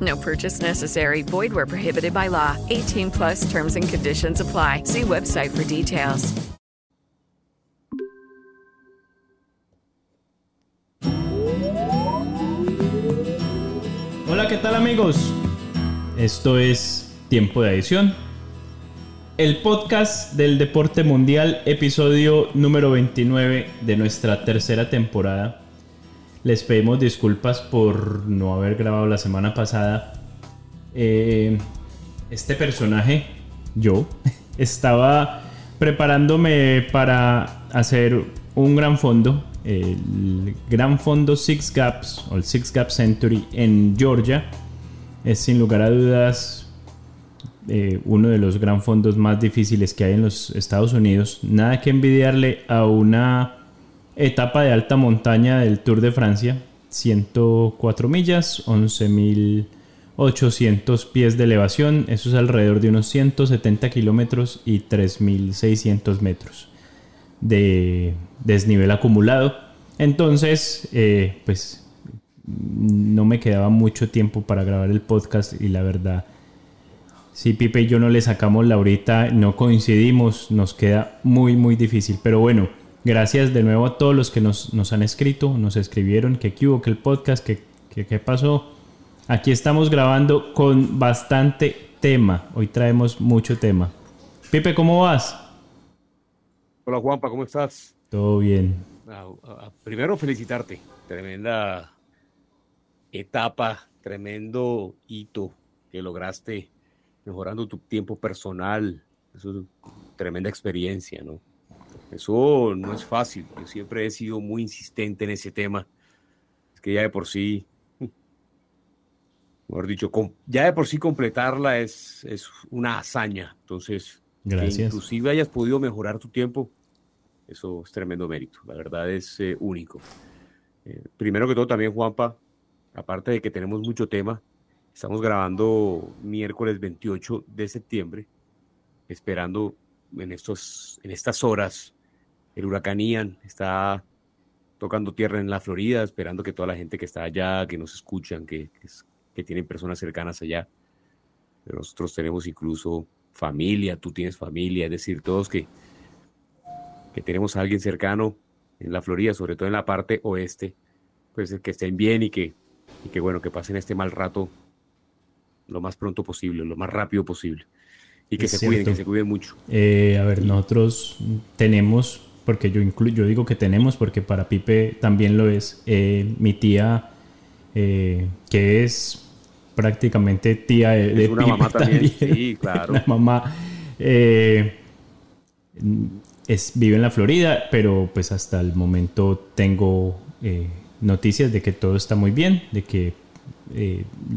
No purchase necessary. Void where prohibited by law. 18 plus terms and conditions apply. See website for details. Hola, ¿qué tal amigos? Esto es Tiempo de Adición. El podcast del deporte mundial, episodio número 29 de nuestra tercera temporada. Les pedimos disculpas por no haber grabado la semana pasada. Eh, este personaje, yo, estaba preparándome para hacer un gran fondo, el gran fondo Six Gaps o el Six Gap Century en Georgia. Es sin lugar a dudas eh, uno de los gran fondos más difíciles que hay en los Estados Unidos. Nada que envidiarle a una etapa de alta montaña del Tour de Francia. 104 millas, 11.800 pies de elevación. Eso es alrededor de unos 170 kilómetros y 3.600 metros de desnivel acumulado. Entonces, eh, pues no me quedaba mucho tiempo para grabar el podcast y la verdad, si Pipe y yo no le sacamos la ahorita, no coincidimos, nos queda muy, muy difícil. Pero bueno, gracias de nuevo a todos los que nos, nos han escrito, nos escribieron que hubo, que el podcast, que, que, que pasó. Aquí estamos grabando con bastante tema. Hoy traemos mucho tema. Pipe, ¿cómo vas? Hola Juanpa, ¿cómo estás? Todo bien. Ah, ah, primero felicitarte, tremenda etapa, tremendo hito que lograste mejorando tu tiempo personal, es tremenda experiencia, ¿no? Eso no es fácil, yo siempre he sido muy insistente en ese tema, es que ya de por sí, mejor dicho, ya de por sí completarla es, es una hazaña, entonces, Gracias. que inclusive hayas podido mejorar tu tiempo, eso es tremendo mérito, la verdad es eh, único. Eh, primero que todo también, Juanpa, aparte de que tenemos mucho tema, estamos grabando miércoles 28 de septiembre, esperando en, estos, en estas horas, el huracán Ian está tocando tierra en la Florida, esperando que toda la gente que está allá, que nos escuchan, que, que, que tienen personas cercanas allá, pero nosotros tenemos incluso familia, tú tienes familia, es decir, todos que, que tenemos a alguien cercano en la Florida, sobre todo en la parte oeste, pues que estén bien y que, y que bueno, que pasen este mal rato lo más pronto posible, lo más rápido posible. Y que Es se cierto. cuiden, que se cuiden mucho. Eh, a ver, nosotros tenemos, porque yo, inclu- yo digo que tenemos, porque para Pipe también lo es, eh, mi tía, eh, que es prácticamente tía de, de Es una Pipe mamá también, sí, claro. Una mamá eh, es, vive en la Florida, pero pues hasta el momento tengo noticias de que todo está muy bien, de que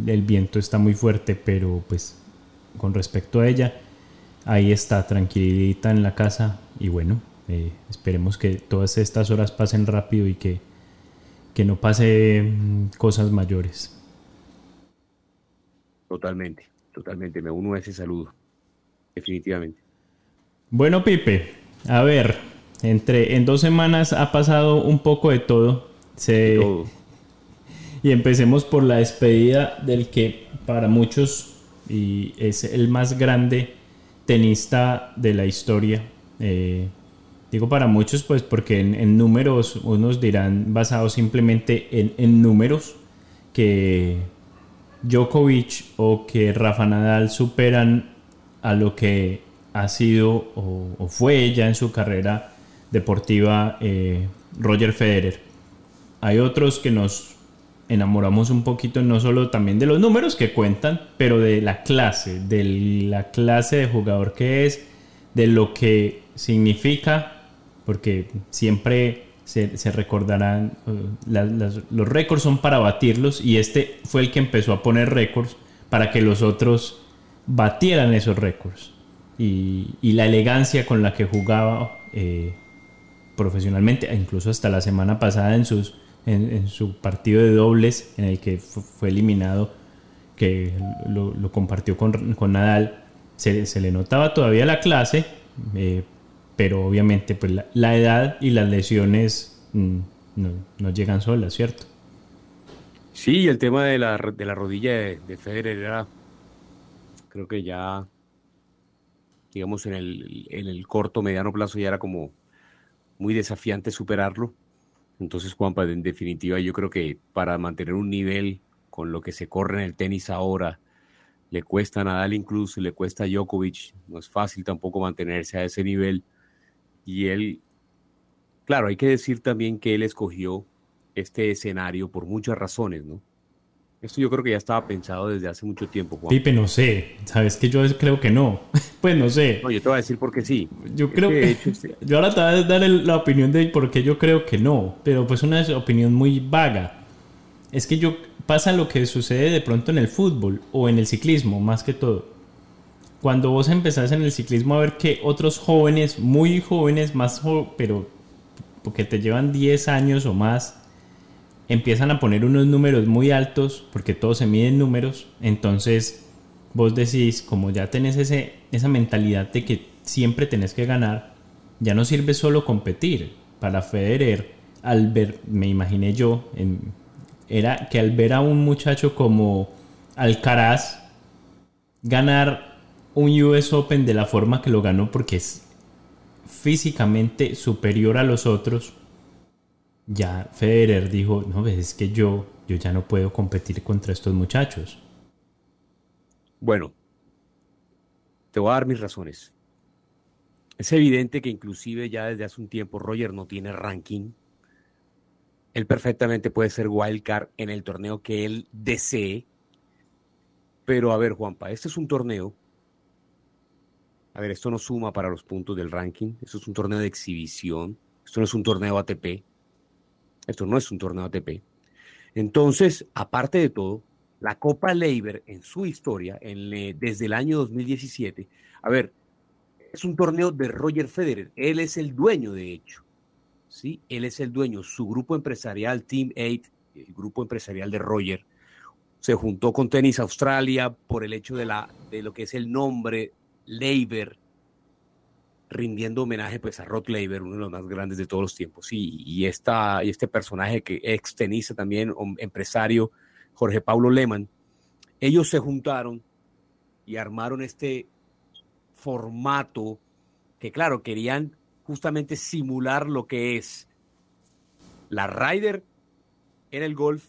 el viento está muy fuerte, pero pues con respecto a ella, ahí está tranquilita en la casa y bueno, eh, esperemos que todas estas horas pasen rápido y que, que no pase mm, cosas mayores. Totalmente, totalmente. Me uno a ese saludo. Definitivamente. Bueno, Pipe, a ver, entre en dos semanas ha pasado un poco de todo. Se, Todo. Y empecemos por la despedida del que para muchos y es el más grande tenista de la historia. Eh, digo para muchos, pues porque en, en números unos dirán basados simplemente en, en números que Djokovic o que Rafa Nadal superan a lo que ha sido o, fue ya en su carrera deportiva eh, Roger Federer. Hay otros que nos enamoramos un poquito no solo también de los números que cuentan, pero de la clase, de la clase de jugador que es, de lo que significa, porque siempre se, recordarán, uh, los récords son para batirlos y este fue el que empezó a poner récords para que los otros batieran esos récords. Y, la elegancia con la que jugaba eh, profesionalmente, e incluso hasta la semana pasada en, sus, en, su partido de dobles en el que fue eliminado, que lo, compartió con, con Nadal, se, se, le notaba todavía la clase, eh, pero obviamente pues la, edad y las lesiones mm, no, llegan solas, ¿cierto? Sí, el tema de la, de la rodilla de, de, Federer era, creo que ya, digamos, en el, en el corto, mediano plazo ya era como muy desafiante superarlo. Entonces, Juanpa, en definitiva, yo creo que para mantener un nivel con lo que se corre en el tenis ahora, le cuesta a Nadal incluso, le cuesta a Djokovic, no es fácil tampoco mantenerse a ese nivel. Y él, claro, hay que decir también que él escogió este escenario por muchas razones, ¿no? Esto yo creo que ya estaba pensado desde hace mucho tiempo, Juan. Pipe, no sé. Sabes que yo creo que no. pues no sé. No, yo te voy a decir por qué sí. Yo creo que. Este yo ahora te voy a dar la opinión de por qué yo creo que no. Pero pues una opinión muy vaga. Es que yo. Pasa lo que sucede de pronto en el fútbol o en el ciclismo, más que todo cuando vos empezás en el ciclismo a ver que otros jóvenes, muy jóvenes, más pero porque te llevan 10 años o más, empiezan a poner unos números muy altos, porque todo se mide en números, entonces vos decís, como ya tenés ese, esa mentalidad de que siempre tenés que ganar, ya no sirve solo competir. Para Federer, al ver, me imaginé yo, era que al ver a un muchacho como Alcaraz ganar un US Open de la forma que lo ganó porque es físicamente superior a los otros, ya Federer dijo, no, ves, es que yo, yo ya no puedo competir contra estos muchachos. Bueno, te voy a dar mis razones. Es evidente que inclusive ya desde hace un tiempo Roger no tiene ranking. Él perfectamente puede ser wildcard en el torneo que él desee. Pero a ver, Juanpa, este es un torneo a ver, esto no suma para los puntos del ranking. Esto es un torneo de exhibición. Esto no es un torneo ATP. Esto no es un torneo ATP. Entonces, aparte de todo, la Copa Leiber en su historia, desde el año 2017, a ver, es un torneo de Roger Federer. Él es el dueño, de hecho. ¿sí? Él es el dueño. Su grupo empresarial, Team 8, el grupo empresarial de Roger, se juntó con Tenis Australia por el hecho de, la, de lo que es el nombre Leiber, rindiendo homenaje pues a Rod Leiber, uno de los más grandes de todos los tiempos, y, y, esta, y este personaje que ex tenista también, empresario, Jorge Paulo Lehmann, ellos se juntaron y armaron este formato que claro, querían justamente simular lo que es la Ryder en el golf,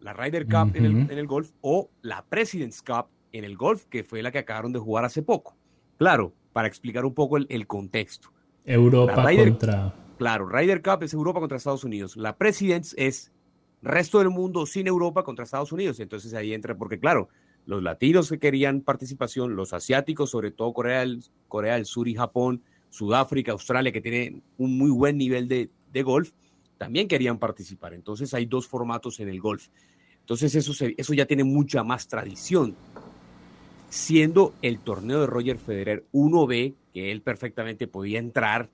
la Ryder Cup en, el, en el golf o la President's Cup en el golf, que fue la que acabaron de jugar hace poco. Claro, para explicar un poco el, contexto. Europa contra. Claro, Ryder Cup es Europa contra Estados Unidos. La Presidents es resto del mundo sin Europa contra Estados Unidos. Entonces ahí entra, porque claro, los latinos que querían participación, los asiáticos, sobre todo Corea del, Corea del Sur y Japón, Sudáfrica, Australia, que tiene un muy buen nivel de, de golf, también querían participar. Entonces hay dos formatos en el golf. Entonces eso, eso ya tiene mucha más tradición siendo el torneo de Roger Federer 1B, que él perfectamente podía entrar,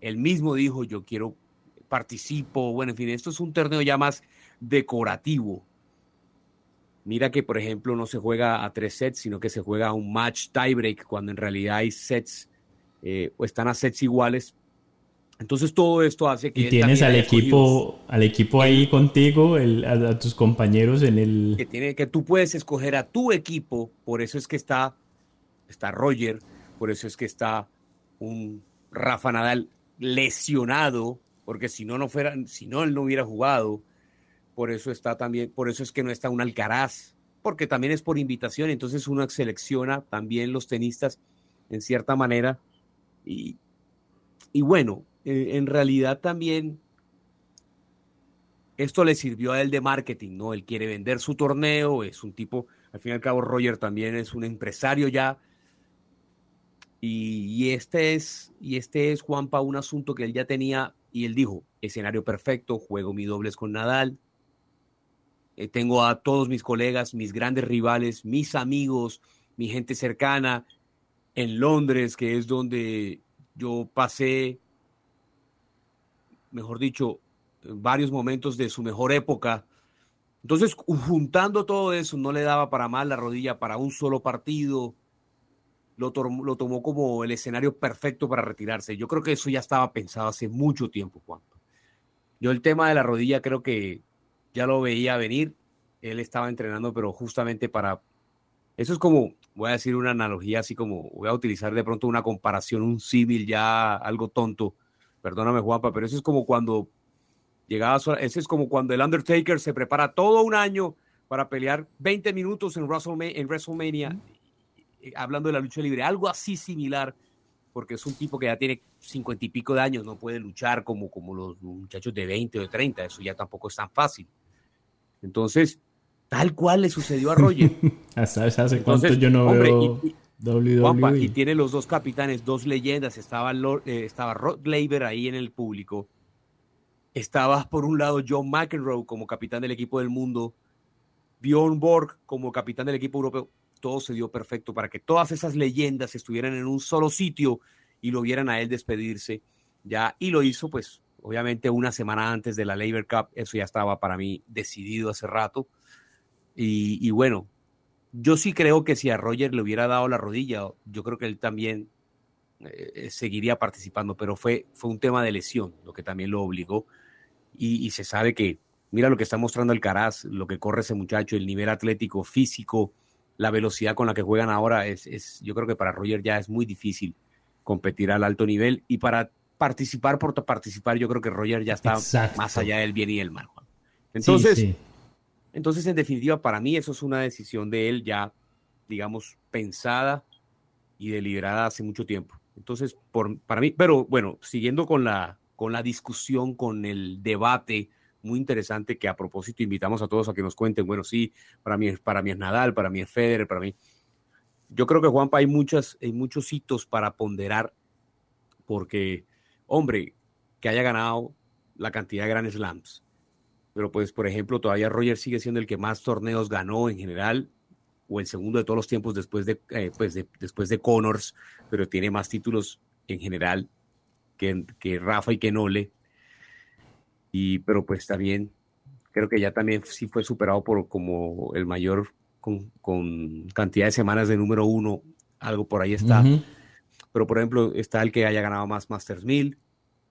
él mismo dijo, yo quiero, participo, bueno, en fin, esto es un torneo ya más decorativo. Mira que, por ejemplo, no se juega a tres sets, sino que se juega a un match tiebreak, cuando en realidad hay sets eh, o están a sets iguales, entonces todo esto hace que... Y tienes al equipo, al equipo ahí contigo, a, tus compañeros en el... Que, tiene, que tú puedes escoger a tu equipo, por eso es que está, está Roger, por eso es que está un Rafa Nadal lesionado, porque si no, no fuera, si no, él no hubiera jugado, por eso está también, por eso es que no está un Alcaraz, porque también es por invitación, entonces uno selecciona también los tenistas en cierta manera. Y, y bueno, en realidad también esto le sirvió a él de marketing, ¿no? Él quiere vender su torneo, es un tipo, al fin y al cabo Roger también es un empresario ya. Y, este es, y este es, Juanpa, un asunto que él ya tenía y él dijo, escenario perfecto, juego mi dobles con Nadal, eh, tengo a todos mis colegas, mis grandes rivales, mis amigos, mi gente cercana en Londres, que es donde yo pasé, mejor dicho, varios momentos de su mejor época. Entonces, juntando todo eso, no le daba para mal la rodilla para un solo partido. Lo, lo tomó como el escenario perfecto para retirarse. Yo creo que eso ya estaba pensado hace mucho tiempo, Juan. Yo el tema de la rodilla creo que ya lo veía venir. Él estaba entrenando, pero justamente para... Eso es como, voy a decir una analogía así como, voy a utilizar de pronto una comparación, un símil ya algo tonto. Perdóname, Juanpa, pero eso es como cuando llegaba, ese es como cuando el Undertaker se prepara todo un año para pelear 20 minutos en WrestleMania, en WrestleMania hablando de la lucha libre, algo así similar, porque es un tipo que ya tiene cincuenta y pico de años, no puede luchar como, como los muchachos de 20 o de 30, eso ya tampoco es tan fácil. Entonces, tal cual le sucedió a Roger. ¿Sabes hace cuánto yo no veo y, WWE? y tiene los dos capitanes, dos leyendas, estaba, eh, estaba Rod Laver ahí en el público, estaba por un lado John McEnroe como capitán del equipo del mundo, Bjorn Borg como capitán del equipo europeo, todo se dio perfecto para que todas esas leyendas estuvieran en un solo sitio y lo vieran a él despedirse. Ya y lo hizo pues obviamente una semana antes de la Labor Cup, eso ya estaba para mí decidido hace rato. Y, bueno, yo sí creo que si a Roger le hubiera dado la rodilla, yo creo que él también eh, seguiría participando, pero fue, fue un tema de lesión, lo que también lo obligó. Y, se sabe que, mira lo que está mostrando el Caraz, lo que corre ese muchacho, el nivel atlético, físico, la velocidad con la que juegan ahora, es, es yo creo que para Roger ya es muy difícil competir al alto nivel. Y para participar por participar, yo creo que Roger ya está más allá del bien y el mal. Entonces, entonces, en definitiva, para mí eso es una decisión de él ya, digamos, pensada y deliberada hace mucho tiempo. Entonces, por, para mí, pero bueno, siguiendo con la, con la discusión, con el debate muy interesante que a propósito invitamos a todos a que nos cuenten, bueno, sí, para mí, para mí es Nadal, para mí es Federer, para mí. Yo creo que Juanpa hay, muchas, hay muchos hitos para ponderar porque hombre, que haya ganado la cantidad de Grand Slams. Pero pues, por ejemplo, todavía Roger sigue siendo el que más torneos ganó en general, o el segundo de todos los tiempos después de, eh, pues después de Connors, pero tiene más títulos en general que, que Rafa y que Nole. Y, pero pues también, creo que ya también sí fue superado por como el mayor con, con cantidad de semanas de número uno, algo por ahí está. Pero por ejemplo, está el que haya ganado más Masters 1000,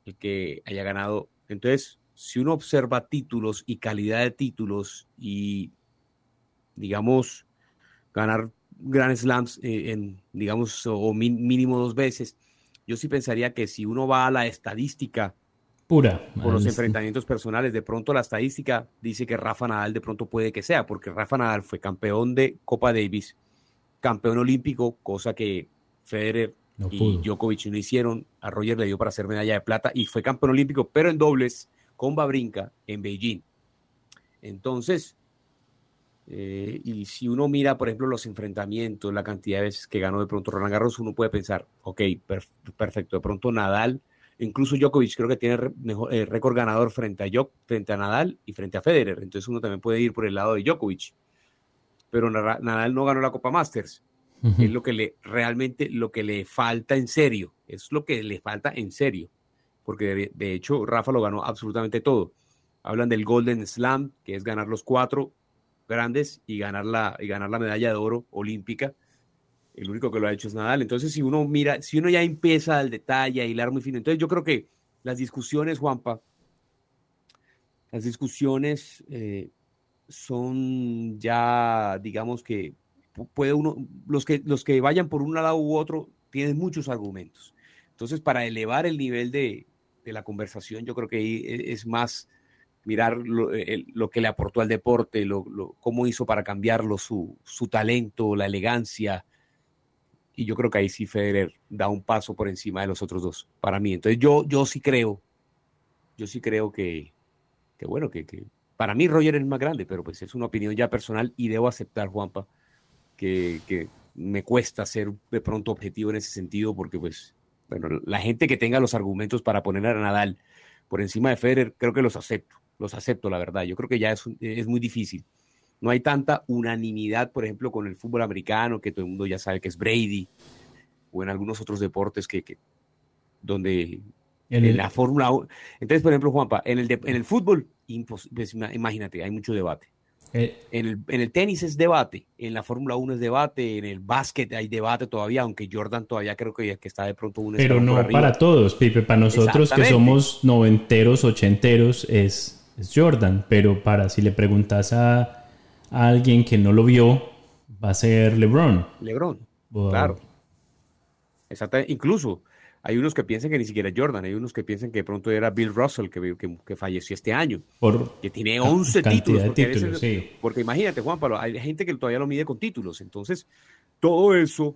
el que haya ganado. Entonces, si uno observa títulos y calidad de títulos y, digamos, ganar Grand Slams eh, en, digamos, o mínimo dos veces, yo sí pensaría que si uno va a la estadística pura por los enfrentamientos personales, de pronto la estadística dice que Rafa Nadal de pronto puede que sea, porque Rafa Nadal fue campeón de Copa Davis, campeón olímpico, cosa que Federer y Djokovic no hicieron. A Roger le dio para hacer medalla de plata y fue campeón olímpico, pero en dobles con Babrinka en Beijing. Entonces, eh, y si uno mira, por ejemplo, los enfrentamientos, la cantidad de veces que ganó de pronto Roland Garros, uno puede pensar, ok, perfecto, de pronto Nadal, incluso Djokovic creo que tiene mejor, eh, récord ganador frente a, frente a Nadal y frente a Federer. Entonces uno también puede ir por el lado de Djokovic. Pero Nadal no ganó la Copa Masters es lo que le realmente lo que le falta en serio, es lo que le falta en serio, porque de, hecho Rafa lo ganó absolutamente todo. Hablan del Golden Slam, que es ganar los cuatro grandes y ganar la, y ganar la medalla de oro olímpica. El único que lo ha hecho es Nadal. Entonces, si uno mira, si uno ya empieza al detalle, a hilar muy fino, entonces yo creo que las discusiones, Juanpa, las discusiones eh, son ya, digamos que puede uno, los que, los que vayan por un lado u otro tienen muchos argumentos. Entonces, para elevar el nivel de, de la conversación, yo creo que e, es más mirar lo, lo que le aportó al deporte, lo, cómo hizo para cambiarlo, su, su talento, la elegancia. y yo creo que ahí sí Federer da un paso por encima de los otros dos, para mí. Entonces yo, yo sí creo, yo sí creo que, que bueno, que, que para mí Roger es el más grande, pero pues es una opinión ya personal y debo aceptar, Juanpa, que, que me cuesta ser de pronto objetivo en ese sentido, porque pues, bueno, la gente que tenga los argumentos para poner a Nadal por encima de Federer, creo que los acepto, los acepto, la verdad. Yo creo que ya es, es muy difícil. No hay tanta unanimidad, por ejemplo, con el fútbol americano, que todo el mundo ya sabe que es Brady, o en algunos otros deportes que, que donde en, en la Fórmula 1. Entonces, por ejemplo, Juanpa, en el, de, en el fútbol, pues, imagínate, hay mucho debate. Eh, en, el, en, el, tenis es debate, en la Fórmula 1 es debate, en el básquet hay debate todavía, aunque Jordan todavía creo que, que está de pronto un Pero no para todos, Pipe, para nosotros que somos noventeros, ochenteros, es, es Jordan, pero para si le preguntas a, a, alguien que no lo vio, va a ser LeBron. LeBron, wow. claro. Exactamente, incluso hay unos que piensan que ni siquiera es Jordan, hay unos que piensan que de pronto era Bill Russell que, que, que falleció este año, Por que tiene 11 títulos. Porque, títulos veces, sí. porque, imagínate, Juan Pablo, hay gente que todavía lo mide con títulos, entonces todo eso,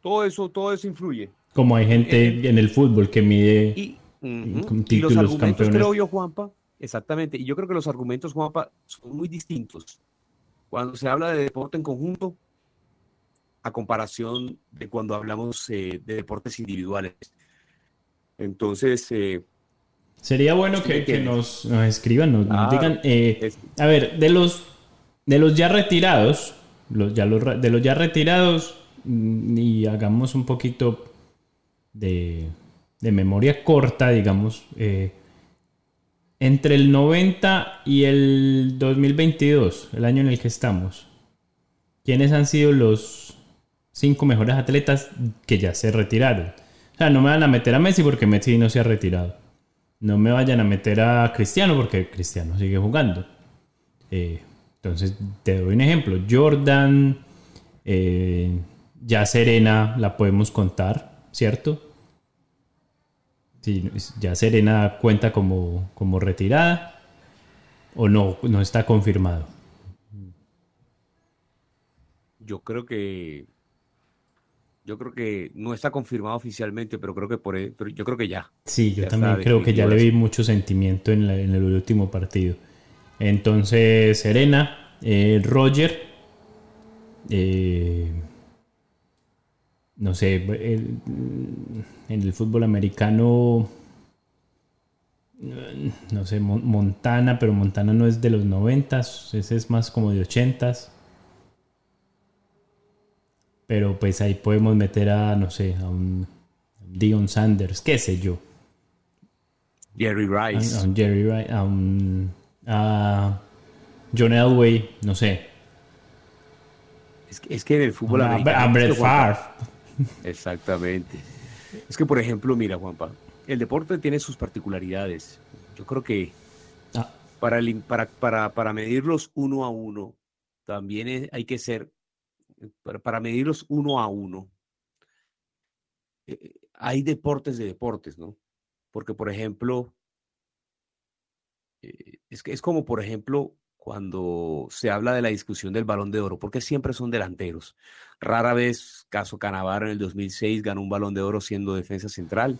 todo eso, todo eso influye. Como hay gente en el, en el fútbol que mide y, uh -huh. con títulos, y los argumentos, campeones. creo yo, Juanpa, exactamente, y yo creo que los argumentos, Juanpa, son muy distintos. Cuando se habla de deporte en conjunto, a comparación de cuando hablamos eh, de deportes individuales. Entonces... Eh, Sería bueno que, que nos, nos, escriban, nos, ah, nos digan... Eh, a ver, de los, de los ya retirados, los, ya los, de los ya retirados, mm, y hagamos un poquito de, de memoria corta, digamos, eh, entre el 90 y el 2022, el año en el que estamos, ¿quiénes han sido los cinco mejores atletas que ya se retiraron? Sea, no me van a meter a Messi porque Messi no se ha retirado. No me vayan a meter a Cristiano porque Cristiano sigue jugando. Eh, entonces, te doy un ejemplo. Jordan, eh, ya Serena la podemos contar, ¿cierto? Sí, ya Serena cuenta como, como retirada o no, no está confirmado. Yo creo que yo creo que no está confirmado oficialmente, pero creo que por pero yo creo que ya. Sí, yo ya también creo que ya le vi mucho sentimiento en, la, en el último partido. Entonces, Serena, eh, Roger, eh, no sé, el, en el fútbol americano, no sé, Montana, pero Montana no es de los noventas, ese es más como de ochentas. Pero pues ahí podemos meter a, no sé, a un Dion Sanders, qué sé yo. Jerry Rice. A, a un Jerry Rice, a un a John Elway, no sé. Es que, es que en el fútbol a, americano... a Brett Favre. Exactamente. Es que, por ejemplo, mira, Juanpa, el deporte tiene sus particularidades. Yo creo que ah. para, el, para, para, para medirlos uno a uno, también es, hay que ser para, medirlos uno a uno, eh, hay deportes de deportes, ¿no? Porque, por ejemplo, eh, es que es como, por ejemplo, cuando se habla de la discusión del balón de oro, porque siempre son delanteros. Rara vez, caso Canavaro en el 2006 ganó un balón de oro siendo defensa central,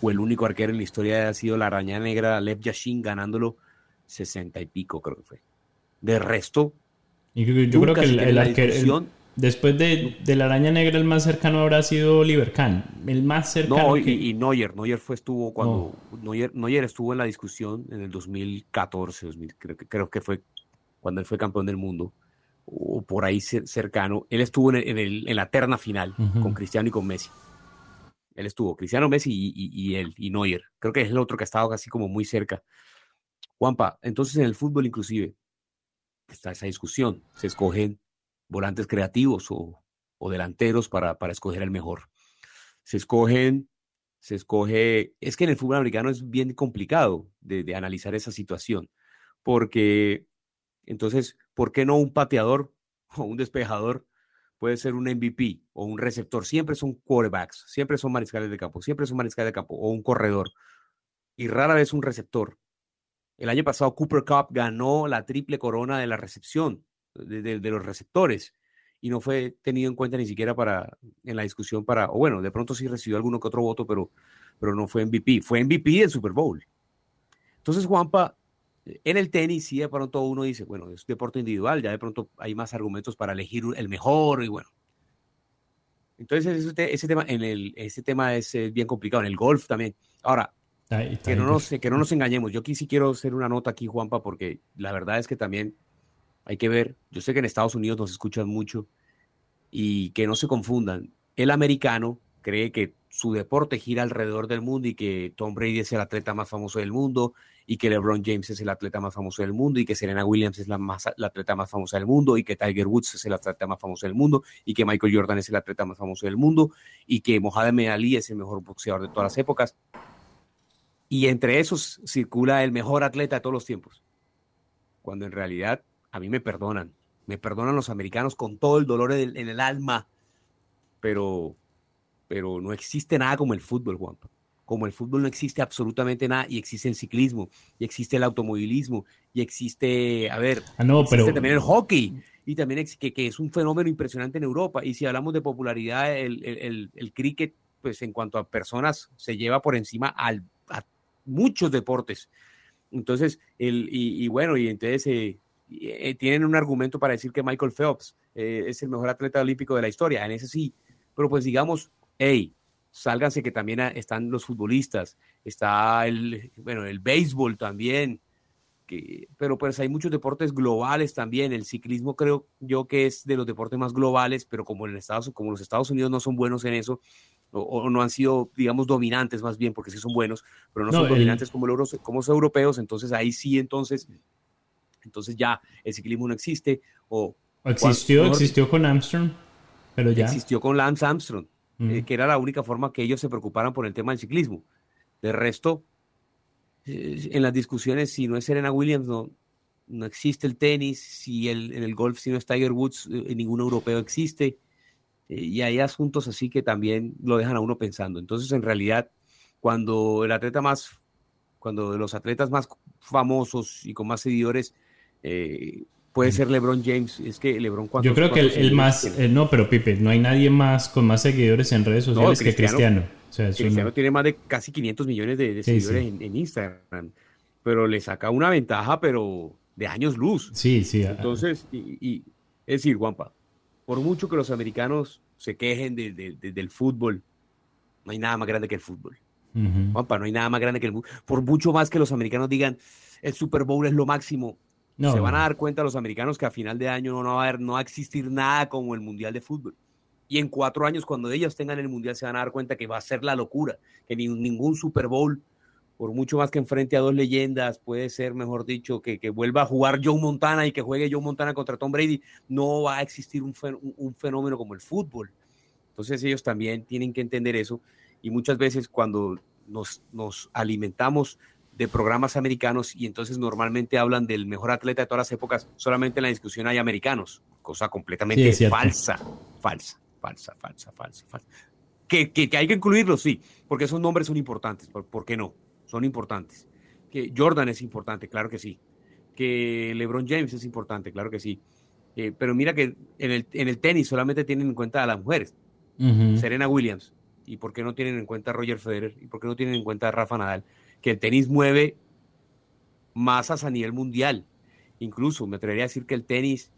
o el único arquero en la historia ha sido la araña negra Lev Yashin ganándolo 60 y pico, creo que fue. De resto, yo, yo creo que el, el arquero, Después de, de, la araña negra, el más cercano habrá sido Oliver Kahn. El más cercano. No, y, que... y Neuer. Neuer fue, estuvo cuando. Oh. Neuer, Neuer, estuvo en la discusión en el 2014, 2000, creo, que, creo que fue cuando él fue campeón del mundo. O por ahí cercano. Él estuvo en, el, en, el, en la terna final uh -huh. con Cristiano y con Messi. Él estuvo, Cristiano, Messi y, y, y, él, y Neuer. Creo que es el otro que ha estado casi como muy cerca. Juanpa, entonces en el fútbol, inclusive, está esa discusión. Se escogen volantes creativos o, o delanteros para, para, escoger el mejor. Se escogen, se escoge, es que en el fútbol americano es bien complicado de, de, analizar esa situación, porque entonces, ¿por qué no un pateador o un despejador puede ser un MVP o un receptor? Siempre son quarterbacks, siempre son mariscales de campo, siempre son mariscales de campo o un corredor y rara vez un receptor. El año pasado Cooper Cup ganó la triple corona de la recepción de, de, de, los receptores. y no fue tenido en cuenta ni siquiera para en la discusión para, o bueno, de pronto sí recibió alguno que otro voto, pero, pero no fue MVP, fue MVP del Super Bowl. Entonces, Juanpa, en el tenis sí de pronto uno dice, bueno, es deporte individual, ya de pronto hay más argumentos para elegir el mejor y bueno. Entonces ese, tema, en el, ese tema es, bien complicado, en el golf también. Ahora, que, no nos, que no nos engañemos, yo aquí sí quiero hacer una nota aquí, Juanpa, porque la verdad es que también hay que ver, yo sé que en Estados Unidos nos escuchan mucho y que no se confundan, el americano cree que su deporte gira alrededor del mundo y que Tom Brady es el atleta más famoso del mundo y que LeBron James es el atleta más famoso del mundo y que Serena Williams es la, más, la atleta más famosa del mundo y que Tiger Woods es el atleta más famoso del mundo y que Michael Jordan es el atleta más famoso del mundo y que Mohamed Ali es el mejor boxeador de todas las épocas. Y entre esos circula el mejor atleta de todos los tiempos. Cuando en realidad a mí me perdonan. Me perdonan los americanos con todo el dolor en el, alma. Pero, pero no existe nada como el fútbol, Juan como el fútbol no existe absolutamente nada y existe el ciclismo y existe el automovilismo y existe, a ver, ah, no, existe pero... también el hockey y también que, que, es un fenómeno impresionante en Europa. Y si hablamos de popularidad, el, el, el, cricket, pues en cuanto a personas, se lleva por encima al, a muchos deportes. Entonces, el, y, bueno, y entonces eh, eh, tienen un argumento para decir que Michael Phelps eh, es el mejor atleta olímpico de la historia, en ese sí, pero pues digamos, hey, sálganse que también están los futbolistas, está el, bueno, el béisbol también, que, pero pues hay muchos deportes globales también, el ciclismo creo yo que es de los deportes más globales, pero como, en Estados, como los Estados Unidos no son buenos en eso, o, no han sido, digamos, dominantes más bien, porque sí son buenos, pero no, son dominantes como, los, como los europeos, entonces ahí sí, entonces, entonces ya el ciclismo no existe. O, existió, existió con Armstrong, pero ya. Existió con Lance Armstrong, eh, que era la única forma que ellos se preocuparan por el tema del ciclismo. De resto, eh, en las discusiones, si no es Serena Williams, no, no existe el tenis, si el, en el golf, si no es Tiger Woods, eh, ningún europeo existe. y hay asuntos así que también lo dejan a uno pensando. Entonces, en realidad, cuando el atleta más, cuando los atletas más famosos y con más seguidores puede ser LeBron James. Es que LeBron Yo creo que el, más, eh, no, pero Pipe, no hay nadie más con más seguidores en redes sociales que Cristiano. Cristiano tiene más de casi 500 millones de, seguidores En, Instagram, pero le saca una ventaja, pero de años luz. Sí, sí. Entonces, y, es decir, Juanpa, por mucho que los americanos se quejen del fútbol, no hay nada más grande que el fútbol. Juanpa, no hay nada más grande que el fútbol. Por mucho más que los americanos digan, el Super Bowl es lo máximo, se van a dar cuenta los americanos que a final de año no va a haber, no va a existir nada como el Mundial de Fútbol. Y en cuatro años, cuando ellos tengan el Mundial, se van a dar cuenta que va a ser la locura, que ni, ningún Super Bowl, por mucho más que enfrente a dos leyendas, puede ser, mejor dicho, que, que vuelva a jugar Joe Montana y que juegue Joe Montana contra Tom Brady, no va a existir un, un fenómeno como el fútbol. Entonces ellos también tienen que entender eso y muchas veces cuando nos, nos alimentamos de programas americanos y entonces normalmente hablan del mejor atleta de todas las épocas, solamente en la discusión hay americanos, cosa completamente falsa, falsa, falsa, falsa, falsa, falsa. Que, que, hay que incluirlos, sí, porque esos nombres son importantes, ¿por, qué no? Son importantes. Que Jordan es importante, claro que sí. Que LeBron James es importante, claro que sí. Eh, pero mira que en el, en el tenis solamente tienen en cuenta a las mujeres. Serena Williams. ¿Y por qué no tienen en cuenta a Roger Federer? ¿Y por qué no tienen en cuenta a Rafa Nadal? Que el tenis mueve masas a nivel mundial. Incluso me atrevería a decir que el tenis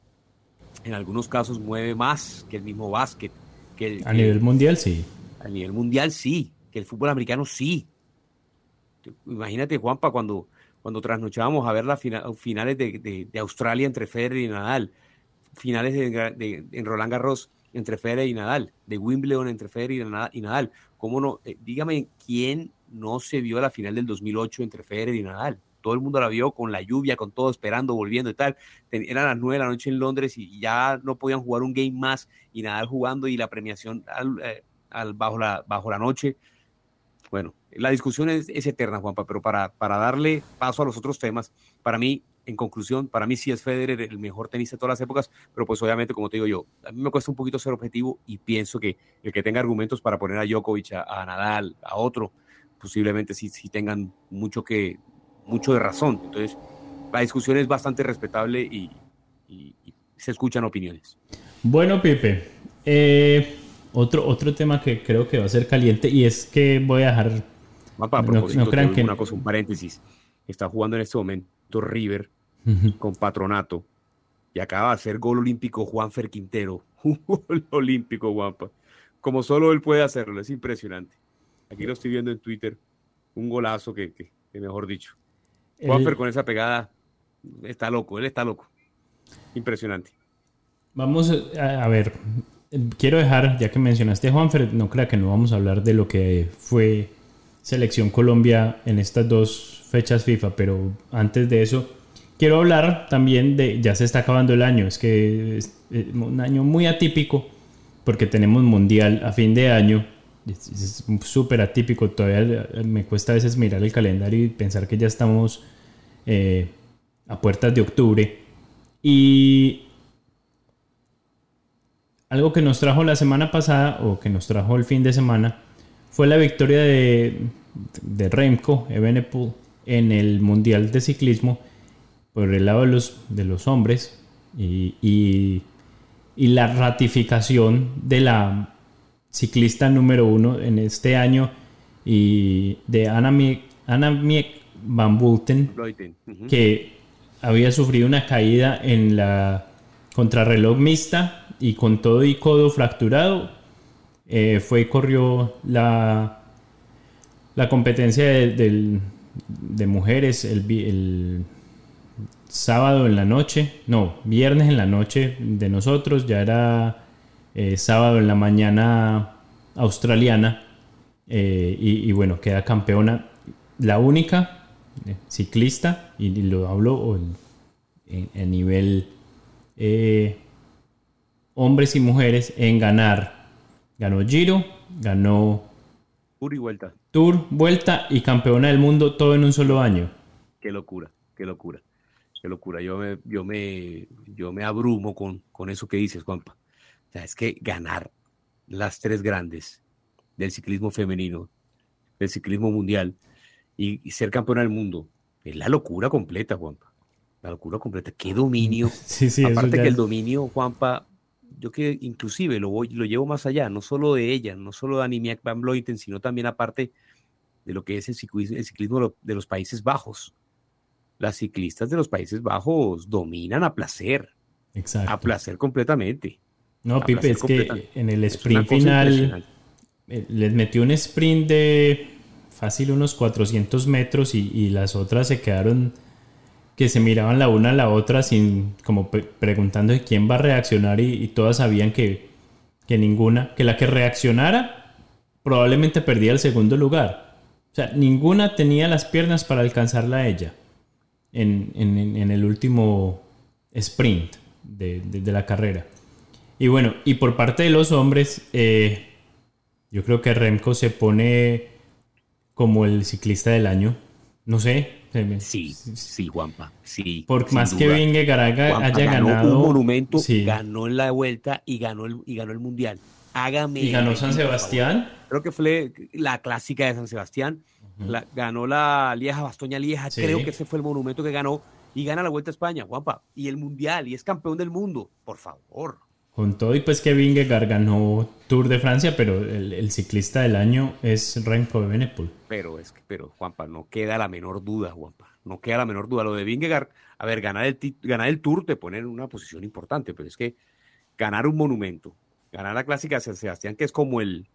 en algunos casos mueve más que el mismo básquet. Que a nivel mundial sí. A nivel mundial sí, que el fútbol americano sí. Imagínate, Juanpa, cuando, cuando trasnochábamos a ver las finales de, Australia entre Federer y Nadal, finales de, en Roland Garros entre Federer y Nadal, de Wimbledon entre Federer y Nadal. ¿Cómo no? Eh, dígame quién no se vio la final del 2008 entre Federer y Nadal. Todo el mundo la vio con la lluvia, con todo esperando, volviendo y tal. Eran las nueve de la noche en Londres y ya no podían jugar un game más y Nadal jugando y la premiación eh, al, bajo, la, bajo la noche. Bueno, la discusión es, eterna, Juanpa, pero para, para darle paso a los otros temas, para mí, en conclusión, para mí sí es Federer el mejor tenista de todas las épocas, pero pues obviamente, como te digo yo, a mí me cuesta un poquito ser objetivo y pienso que el que tenga argumentos para poner a Djokovic, a Nadal, a otro, posiblemente sí, sí tengan mucho, que, mucho de razón. Entonces, la discusión es bastante respetable y, se escuchan opiniones. Bueno, Pipe, eh, otro, otro tema que creo que va a ser caliente y es que voy a dejar... Mapa, a no- propósito, no crean que- una cosa, un paréntesis. Está jugando en este momento River con Patronato y acaba de hacer gol olímpico Juanfer Quintero. Gol olímpico, Juanpa. Como solo él puede hacerlo, es impresionante. Aquí lo estoy viendo en Twitter. Un golazo que, que- que mejor dicho. Juanfer con esa pegada está loco, él está loco. Impresionante. Vamos a, a ver, quiero dejar, ya que mencionaste a Juanfer, no crea que no vamos a hablar de lo que fue Selección Colombia en estas dos fechas FIFA, pero antes de eso, quiero hablar también de, ya se está acabando el año, es que es un año muy atípico, porque tenemos Mundial a fin de año, es súper atípico, todavía me cuesta a veces mirar el calendario y pensar que ya estamos eh, a puertas de octubre. Y algo que nos trajo la semana pasada o que nos trajo el fin de semana fue la victoria de, de Remco Evenepoel en el Mundial de Ciclismo por el lado de los, de los hombres y, y- y la ratificación de la ciclista número uno en este año y de Annemiek Annemiek van Bulten que había sufrido una caída en la contrarreloj mixta y con todo y codo fracturado eh, fue y corrió la, la competencia de, de mujeres el, el sábado en la noche, no, viernes en la noche de nosotros, ya era eh, sábado en la mañana australiana eh, y, y bueno, queda campeona la única eh, ciclista, y lo hablo en nivel eh, hombres y mujeres, en ganar. Ganó Giro, ganó Tour y vuelta. Tour, Vuelta y campeona del mundo todo en un solo año. Qué locura, qué locura, qué locura. Yo me, yo me, yo me abrumo con, con eso que dices, Juanpa. Sea, es que ganar las tres grandes del ciclismo femenino, del ciclismo mundial y, y ser campeona del mundo, es la locura completa, Juanpa. La locura completa. Qué dominio. Sí, sí, Aparte que el dominio, Juanpa, yo que inclusive lo, voy, lo llevo más allá, no solo de ella, no solo de Annemiek van Vleuten, sino también aparte de lo que es el ciclismo, el ciclismo de lo- de los Países Bajos. Las ciclistas de los Países Bajos dominan a placer, a Exacto. placer completamente. No, Pipe, es que en el sprint final eh, les metió un sprint de fácil unos 400 metros y, y las otras se quedaron que se miraban la una a la otra sin como pe- preguntando quién va a reaccionar y, y todas sabían que, que ninguna, que la que reaccionara probablemente perdía el segundo lugar. O sea, ninguna tenía las piernas para alcanzarla a ella en, en- en- en el último sprint de, de- de la carrera. Y bueno, y por parte de los hombres, eh, yo creo que Remco se pone como el ciclista del año. No sé. Sí, sí, Juanpa, sí. Por más que. Vingegaard Juanpa haya ganó ganado. un monumento, sí, ganó en la vuelta y ganó el, y ganó el mundial. Hágame. y ganó San. Sebastián. Creo que fue la clásica de San Sebastián. La- ganó la Lieja, Bastoña Lieja. Sí. Creo que ese fue el monumento que ganó. Y gana la Vuelta a España, Juanpa. Y el Mundial. Y es campeón del mundo. Por favor. Con todo y pues que Vingegaard ganó Tour de Francia, pero el, el ciclista del año es Remco de Benepul. Pero es que, pero Juanpa, no queda la menor duda, Juanpa. No queda la menor duda. Lo de Vingegaard, a ver, ganar el, ganar el Tour te pone en una posición importante, pero es que ganar un monumento, ganar la clásica de San Sebastián, que es como el,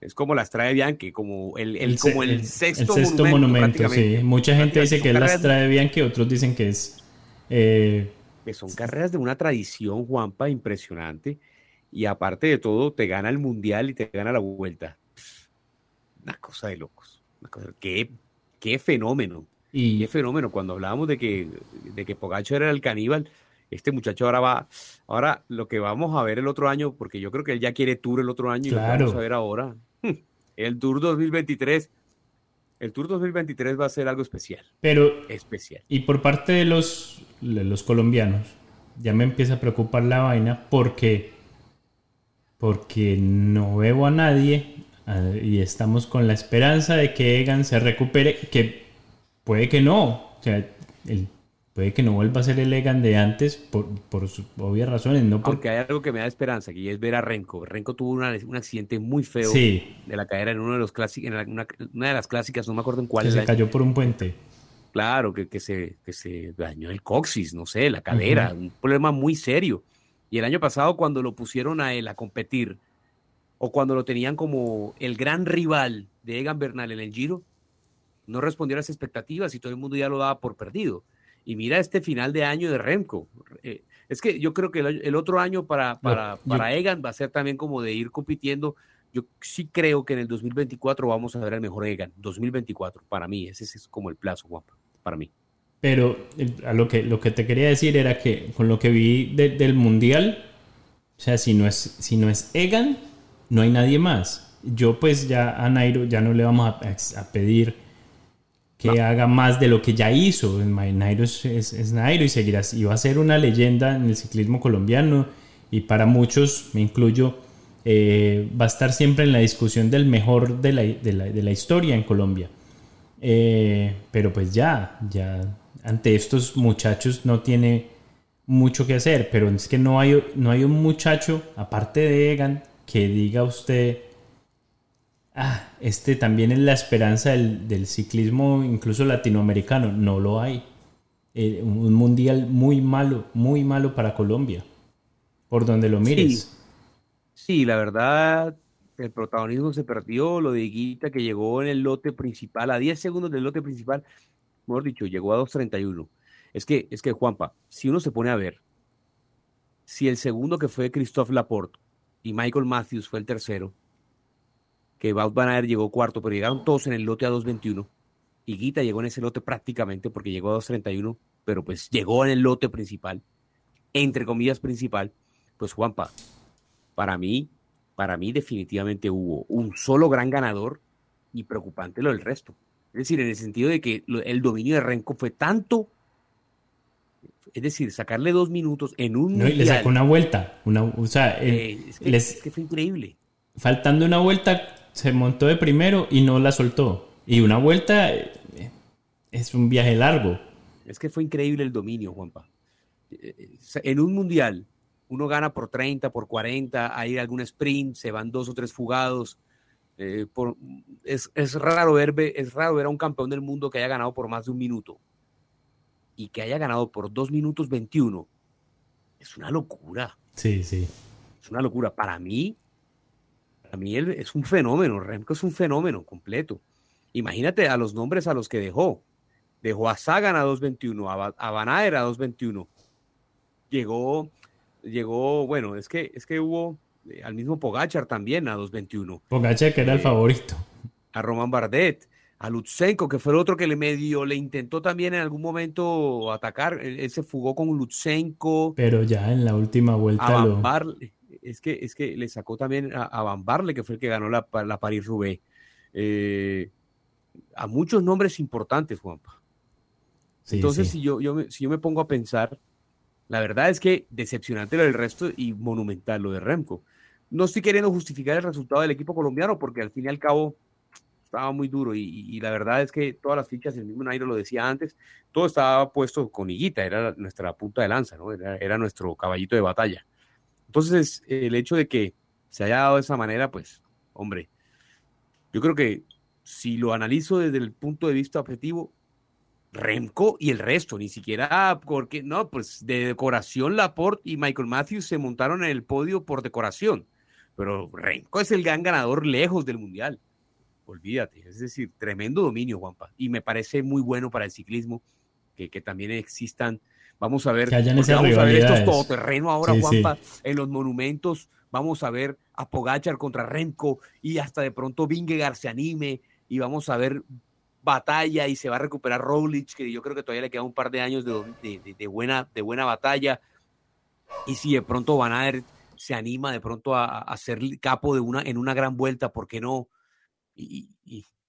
es como la Estrada de Bianchi, como el, el- se- como el, sexto, el sexto monumento. sí. Mucha gente dice que es la Estrada de Bianchi, otros dicen que es... eh, que son carreras de una tradición, Juanpa, impresionante. Y aparte de todo, te gana el mundial y te gana la vuelta. Una cosa de locos. Una cosa- qué, qué fenómeno. y Qué fenómeno. Cuando hablábamos de que, de que Pogacar era el caníbal, este muchacho ahora va. Ahora, lo que vamos a ver el otro año, porque yo creo que él ya quiere tour el otro año y lo que Claro. vamos a ver ahora. El Tour 2023. El Tour 2023 va a ser algo especial. pero Especial. Y por parte de los, los colombianos, ya me empieza a preocupar la vaina porque, porque no veo a nadie y estamos con la esperanza de que Egan se recupere, que puede que no. O sea, el, puede que no vuelva a ser el Egan de antes por, por obvias razones. No Porque hay algo que me da esperanza, que es ver a Renko. Renko tuvo un accidente muy feo de la cadera en uno de los clásicos, en una, de las clásicas, no me acuerdo en cuál. se cayó por un puente. Claro, que, que, se, que se dañó el coxis, no sé, la cadera, un problema muy serio. Y el año pasado cuando lo pusieron a él a competir, o cuando lo tenían como el gran rival de Egan Bernal en el Giro, no respondió a las expectativas y todo el mundo ya lo daba por perdido. Y mira este final de año de Remco. Eh, es que yo creo que el, otro año para, para, para Egan va a ser también como de ir compitiendo. Yo sí creo que en el 2024 vamos a ver el mejor Egan. 2024, para mí, ese es como el plazo, guapo, para mí. Pero a lo que, lo que te quería decir era que con lo que vi del Mundial, o sea, si no, es, si no es Egan, no hay nadie más. Yo pues ya a Nairo ya no le vamos a, a pedir que haga más de lo que ya hizo. Nairo es, Nairo y seguirá, y va a ser una leyenda en el ciclismo colombiano y para muchos, me incluyo, eh, va a estar siempre en la discusión del mejor de la, de la, historia en Colombia. Eh, pero pues ya, ya ante estos muchachos no tiene mucho que hacer, pero es que no hay, no hay un muchacho, aparte de Egan, que diga usted, ah, este también es la esperanza del, ciclismo, incluso latinoamericano. No lo hay. Eh, un mundial muy malo, muy malo para Colombia, por donde lo mires. Sí. la verdad, el protagonismo se perdió. Lo de Guita que llegó en el lote principal, a 10 segundos del lote principal, mejor dicho, llegó a 2.31. Es que, es que, Juanpa, si uno se pone a ver, si el segundo que fue Christophe Laporte y Michael Matthews fue el tercero, que Wout Van llegó cuarto, pero llegaron todos en el lote a 2.21. Y Guita llegó en ese lote prácticamente porque llegó a 2.31, pero pues llegó en el lote principal, entre comillas principal. Pues Juanpa, para mí, para mí definitivamente hubo un solo gran ganador y preocupante lo del resto. Es decir, en el sentido de que el dominio de Renko fue tanto es decir, sacarle dos minutos en un. No, y le sacó una vuelta. Una, o sea, eh, es, que, fue increíble. Faltando una vuelta, se montó de primero y no la soltó. Y una vuelta eh, es un viaje largo. Es que fue increíble el dominio, Juanpa. Eh, en un mundial, uno gana por 30, por 40, hay algún sprint, se van dos o tres fugados. Eh, es, es, raro ver, es raro ver a un campeón del mundo que haya ganado por más de un minuto y que haya ganado por dos minutos 21. Es una locura. Sí, sí. Es una locura. Para mí, a mí él es un fenómeno, Remco es un fenómeno completo. Imagínate a los nombres a los que dejó. Dejó a Sagan a 2.21, a, a Van a 2.21. Llegó, llegó, bueno, es que, es que hubo eh, al mismo Pogachar también a 2.21. Pogachar que era el eh, favorito. A Roman Bardet, a Lutsenko, que fue el otro que le medio, le intentó también en algún momento atacar. Él, se fugó con Lutsenko. Pero ya en la última vuelta. A lo es que, es que le sacó también a, Van Barle, que fue el que ganó la, la Paris-Roubaix. Eh, a muchos nombres importantes, Juanpa. Entonces, Si, yo, yo si yo me pongo a pensar, la verdad es que decepcionante lo del resto y monumental lo de Remco. No estoy queriendo justificar el resultado del equipo colombiano porque al fin y al cabo estaba muy duro y, la verdad es que todas las fichas, el mismo Nairo lo decía antes, todo estaba puesto con Higuita, era nuestra punta de lanza, ¿no? era nuestro caballito de batalla. Entonces, el hecho de que se haya dado de esa manera, pues, hombre, yo creo que si lo analizo desde el punto de vista objetivo, Remco y el resto, ni siquiera porque, no, pues de decoración Laporte y Michael Matthews se montaron en el podio por decoración, pero Remco es el gran ganador lejos del mundial. Olvídate, es decir, tremendo dominio, Juanpa, y me parece muy bueno para el ciclismo que, que también existan. Vamos a ver, vamos a ver estos todoterreno ahora, Juanpa, en los monumentos. Vamos a ver a Pogachar contra Remco y hasta de pronto Vingegaard se anime y vamos a ver batalla y se va a recuperar Roglic, que yo creo que todavía le queda un par de años de, buena, de buena batalla. Y si de pronto Van Aert se anima de pronto a, ser capo de una, en una gran vuelta, ¿por qué no? Y,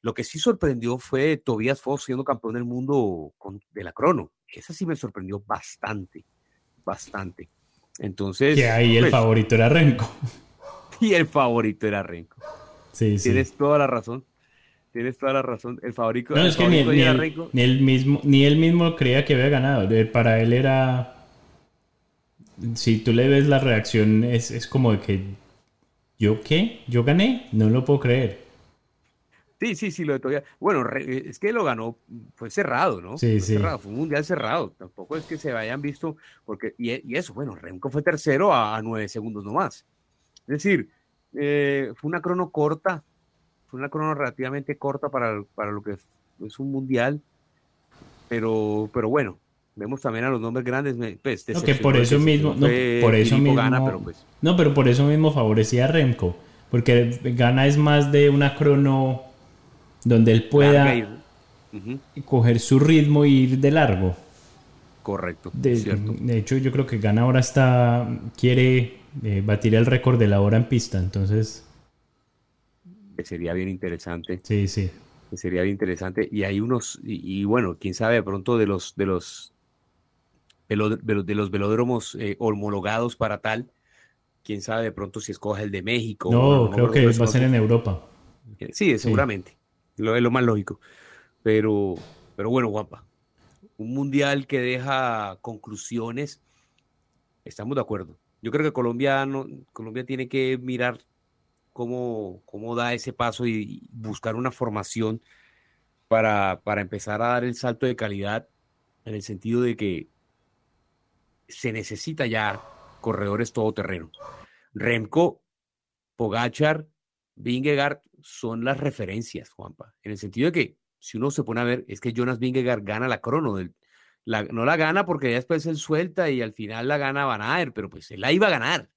lo que sí sorprendió fue Tobias Fox siendo campeón del mundo de la crono. Esa sí me sorprendió bastante, bastante. Entonces. Que ahí el pues favorito era Renko. Y el favorito era Renko. Sí, Tienes toda la razón. Tienes toda la razón. El favorito, No, el es que ni, ni él, Renko. ni él mismo, ni él mismo creía que había ganado. Eh, Para él era. Si tú le ves la reacción, es, es como de que. ¿Yo qué? ¿Yo gané? No lo puedo creer. Sí, sí, sí, lo de todavía. Bueno, re- es que lo ganó, fue cerrado, ¿no? Sí, fue sí. cerrado, fue un mundial cerrado. Tampoco es que se hayan visto, porque, y, y eso, bueno, Remco fue tercero a, a nueve segundos nomás. Es decir, eh, fue una crono corta, fue una crono relativamente corta para, para lo que es, es un mundial, pero, pero bueno, vemos también a los nombres grandes. Pues, No, que por eso mismo. No, por eso mismo. Pero pues, No, pero por eso mismo favorecía a Remco. Porque Gana es más de una crono donde él pueda coger su ritmo y ir de largo. correcto, De, cierto. de hecho, yo creo que Gana ahora está. quiere eh, batir el récord de la hora en pista. Entonces, Que sería bien interesante. sí, sí. que sería bien interesante. Y hay unos, y, y bueno, quién sabe de pronto de los de los de los, de los velódromos eh, homologados para tal, quién sabe de pronto si escoge el de México. No, no creo que va a ser en. Europa. Eh, Sí, seguramente. Lo es lo más lógico. Pero, pero bueno, guapa. Un mundial que deja conclusiones. Estamos de acuerdo. Yo creo que Colombia no, Colombia tiene que mirar cómo, cómo da ese paso y, buscar una formación para, para empezar a dar el salto de calidad en el sentido de que se necesita ya corredores todoterreno. Remco, Pogachar, Vingegaard son las referencias, Juanpa, en el sentido de que si uno se pone a ver, es que Jonas Vingegaard gana la crono, no la gana porque después él suelta y al final la gana Van pero pues él la iba a ganar,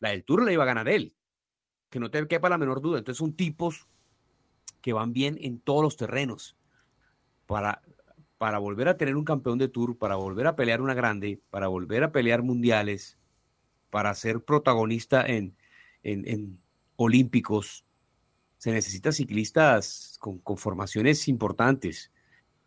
la del Tour la iba a ganar él, que no te quepa la menor duda, entonces son tipos que van bien en todos los terrenos para, para volver a tener un campeón de Tour, para volver a pelear una grande, para volver a pelear mundiales, para ser protagonista en, en, en olímpicos, se necesita ciclistas con, con formaciones importantes.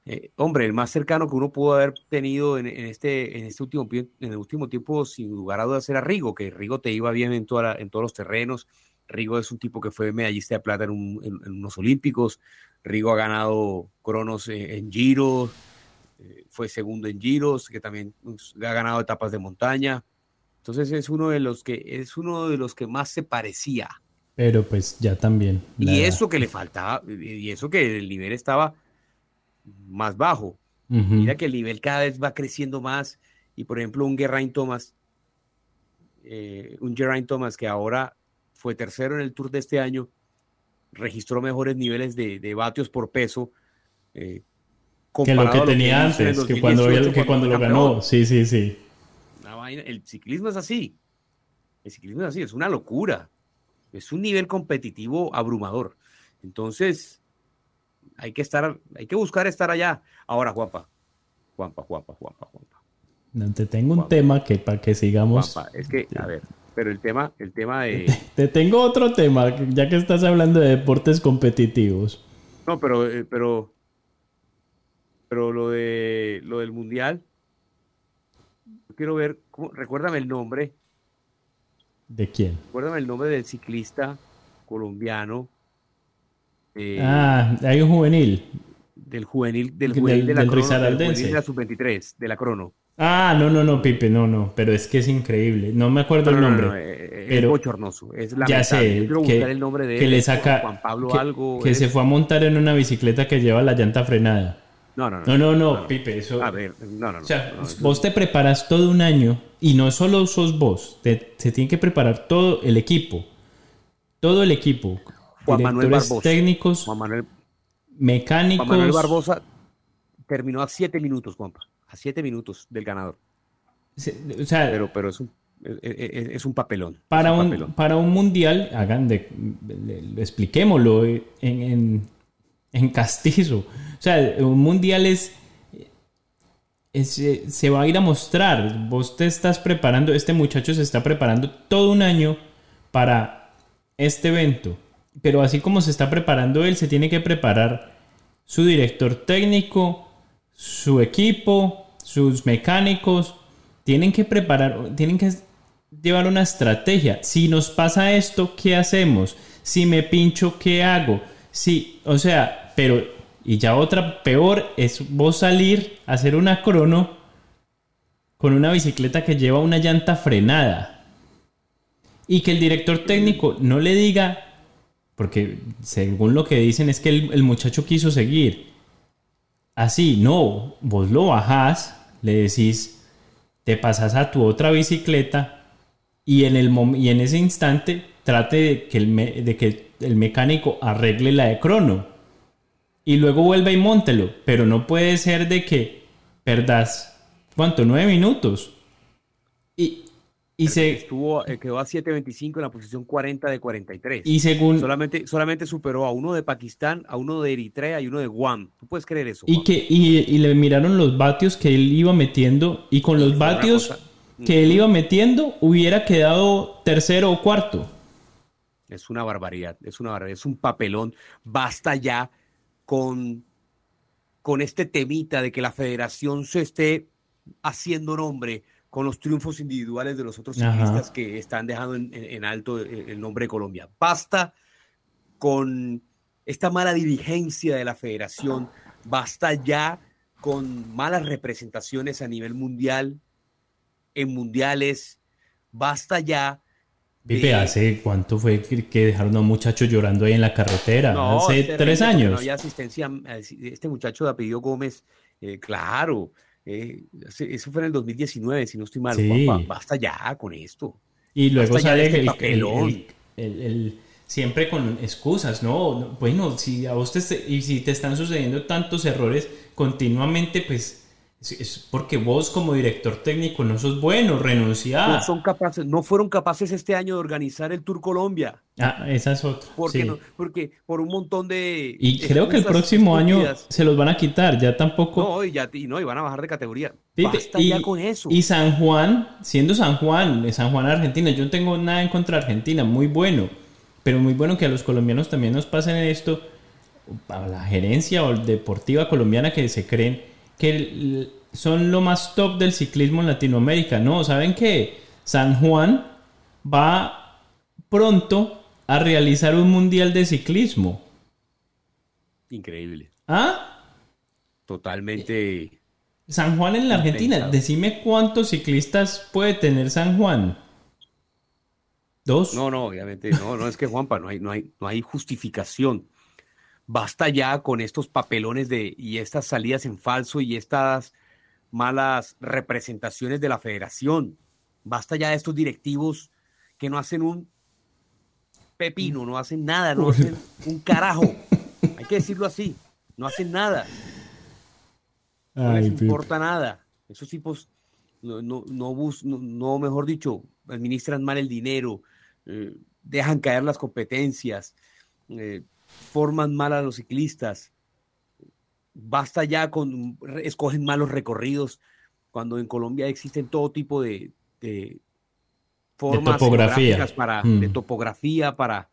Eh, hombre, el más cercano que uno pudo haber tenido en, este, en, este último, en el último tiempo, sin lugar a dudas, era Rigo, que Rigo te iba bien en, toda en todos los terrenos. Rigo es un tipo que fue medallista de plata en, un- en- en unos olímpicos. Rigo ha ganado cronos eh, en Giro, eh, fue segundo en Giros, que también pues, ha ganado etapas de montaña. Entonces es uno de los que es uno de los que más se parecía. Pero pues ya también. la Y eso que le faltaba, y eso que el nivel estaba más bajo. Mira que el nivel cada vez va creciendo más. Y por ejemplo, un Geraint Thomas, eh, un Geraint Thomas que ahora fue tercero en el Tour de este año, registró mejores niveles de, de vatios por peso. eh, que lo que tenía antes, que cuando, 2018 que cuando fue lo ganó. Sí, sí, sí. Una vaina- El ciclismo es así. El ciclismo es así, es una locura. Es un nivel competitivo abrumador. Entonces, hay que estar, hay que buscar estar allá. Ahora, Juanpa, Juanpa, Juanpa, Juanpa, Juanpa. No, te tengo un Juanpa. tema que para que sigamos. Juanpa, es que, a ver, pero el tema, el tema de. Te tengo otro tema, ya que estás hablando de deportes competitivos. No, pero, eh, pero, pero lo de lo del mundial. Quiero ver, recuérdame el nombre, ¿De quién? recuérdame el nombre del ciclista colombiano. eh, Ah, hay un juvenil. del juvenil del Del- juvenil de la del crono, del juvenil de la sub-23 de la crono Ah, no, no, no, Pipe, no, no, pero es que es increíble. No me acuerdo No, el no, no, nombre. no, eh, es bochornoso es ya lamentable sé Yo quiero que, el nombre de que él, le saca Juan Pablo que, algo que es- se fue a montar en una bicicleta que lleva la llanta frenada. no no No, no, no, Pipe, eso. a ver no no no, O sea, no, vos te preparas todo un año y no solo sos vos, te- se tiene que preparar todo el equipo. Todo el equipo. Juan Manuel Barbosa técnicos, Juan Manuel, mecánicos. Juan Manuel Barbosa terminó a siete minutos Juanpa a siete minutos del ganador O sea, pero pero es un es, un papelón es para un, papelón. para un mundial, hagan de, le- expliquémoslo en, en, en castizo. O sea, un mundial es, es, eh, se va a ir a mostrar. Vos te estás preparando, este muchacho se está preparando todo un año para este evento. Pero así como se está preparando él, se tiene que preparar su director técnico, su equipo, sus mecánicos. Tienen que preparar, tienen que llevar una estrategia. Si nos pasa esto, ¿qué hacemos? Si me pincho, ¿qué hago? Si, o sea, pero, y ya otra peor, es vos salir a hacer una crono con una bicicleta que lleva una llanta frenada. Y que el director técnico no le diga, porque según lo que dicen es que el, el muchacho quiso seguir. Así, no, vos lo bajás, le decís, te pasas a tu otra bicicleta y en, el y en ese instante trate de que, el de que el mecánico arregle la de crono. Y luego vuelve y móntelo. Pero no puede ser de que perdas, ¿cuánto? Nueve minutos. Y, y, se, Estuvo, eh, quedó a 7.25 en la posición 40 de 43. y según... solamente, solamente superó a uno de Pakistán, a uno de Eritrea y uno de Guam. ¿Tú puedes creer eso? Y Juan? que y, y le miraron los vatios que él iba metiendo y con los vatios que él iba metiendo hubiera quedado tercero o cuarto. Es una barbaridad, es una barbaridad, es un papelón. Basta ya con, con este temita de que la federación se esté haciendo nombre con los triunfos individuales de los otros Ajá. ciclistas que están dejando en, en- alto el, el nombre de Colombia. Basta con esta mala dirigencia de la federación, basta ya con malas representaciones a nivel mundial, en mundiales, basta ya. Pipe, de- ¿hace cuánto fue que dejaron a un muchacho llorando ahí en la carretera? No, Hace tres años. No había asistencia. eh, Este muchacho de apellido Gómez, eh, claro, eh, eso fue en el 2019, si no estoy mal. Sí. Basta ya con esto. Y luego Basta sale este el, el- siempre con excusas, ¿no? no, Bueno, si a vos te, y si te están sucediendo tantos errores continuamente, pues es, porque vos como director técnico no sos bueno, renunciá. No son capaces, no fueron capaces este año de organizar el Tour Colombia. Ah, esa es otra. Porque, sí. no, porque por un montón de. Y creo que el próximo año se los van a quitar, ya tampoco. No, y ya y no, y van a bajar de categoría. Basta ya con eso. y San Juan, siendo San Juan, San Juan Argentina, yo no tengo nada en contra de Argentina, muy bueno, pero muy bueno que a los colombianos también nos pasen esto, a la gerencia o deportiva colombiana que se creen que son lo más top del ciclismo en Latinoamérica. No, ¿saben qué? San Juan va pronto a realizar un mundial de ciclismo. Increíble. ¿Ah? Totalmente. San Juan en la Argentina. Impensado. Decime cuántos ciclistas puede tener San Juan. Dos. No, no, obviamente, no, no es que Juanpa, no hay, no hay, no hay justificación. Basta ya con estos papelones de y estas salidas en falso y estas malas representaciones de la federación. Basta ya de estos directivos que no hacen un pepino, no hacen nada, no hacen un carajo. Hay que decirlo así, no hacen nada. No Ay, les importa nada. Esos tipos no, no, no, bus- no, no, mejor dicho, administran mal el dinero, eh, dejan caer las competencias, eh, forman mal a los ciclistas. Basta ya con, escogen malos recorridos, cuando en Colombia existen todo tipo de, de formas topografía. para, Mm. de topografía para,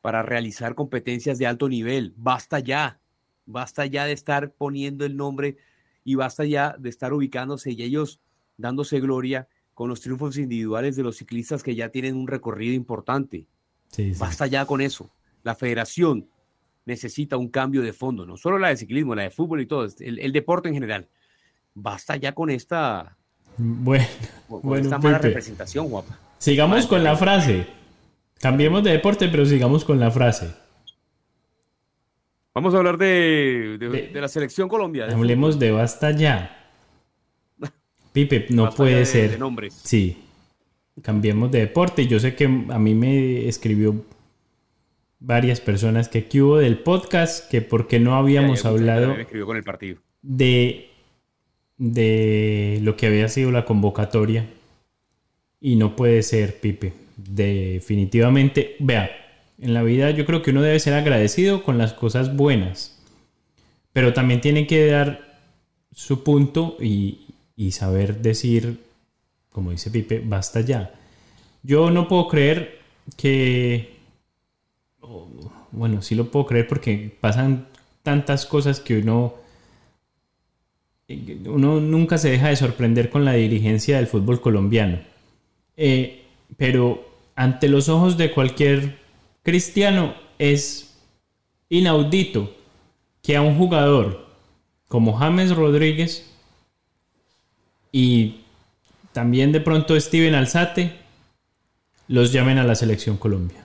para realizar competencias de alto nivel. Basta ya, basta ya de estar poniendo el nombre y basta ya de estar ubicándose y ellos dándose gloria con los triunfos individuales de los ciclistas que ya tienen un recorrido importante. Sí, sí. Basta ya con eso. La federación necesita un cambio de fondo, no solo la de ciclismo, la de fútbol y todo, el, el deporte en general. Basta ya con esta, Bueno, con bueno, esta mala representación, guapa. Sigamos con la frase. Cambiemos de deporte, pero sigamos con la frase. Vamos a hablar de, de- De- de la selección Colombia. Hablemos de basta ya. Pipe, no Basta puede de- ser. de nombres. Sí. Cambiemos de deporte. Yo sé que a mí me escribió varias personas que qué hubo del podcast, que por qué no habíamos Ya, hablado con el partido. de, de lo que había sido la convocatoria. Y no puede ser, Pipe. Definitivamente, vea, en la vida yo creo que uno debe ser agradecido con las cosas buenas. Pero también tiene que dar su punto y, y saber decir, como dice Pipe, basta ya. Yo no puedo creer que... Bueno, sí lo puedo creer porque pasan tantas cosas que uno uno nunca se deja de sorprender con la dirigencia del fútbol colombiano. Eh, pero ante los ojos de cualquier cristiano es inaudito que a un jugador como James Rodríguez y también de pronto Steven Alzate los llamen a la selección Colombia.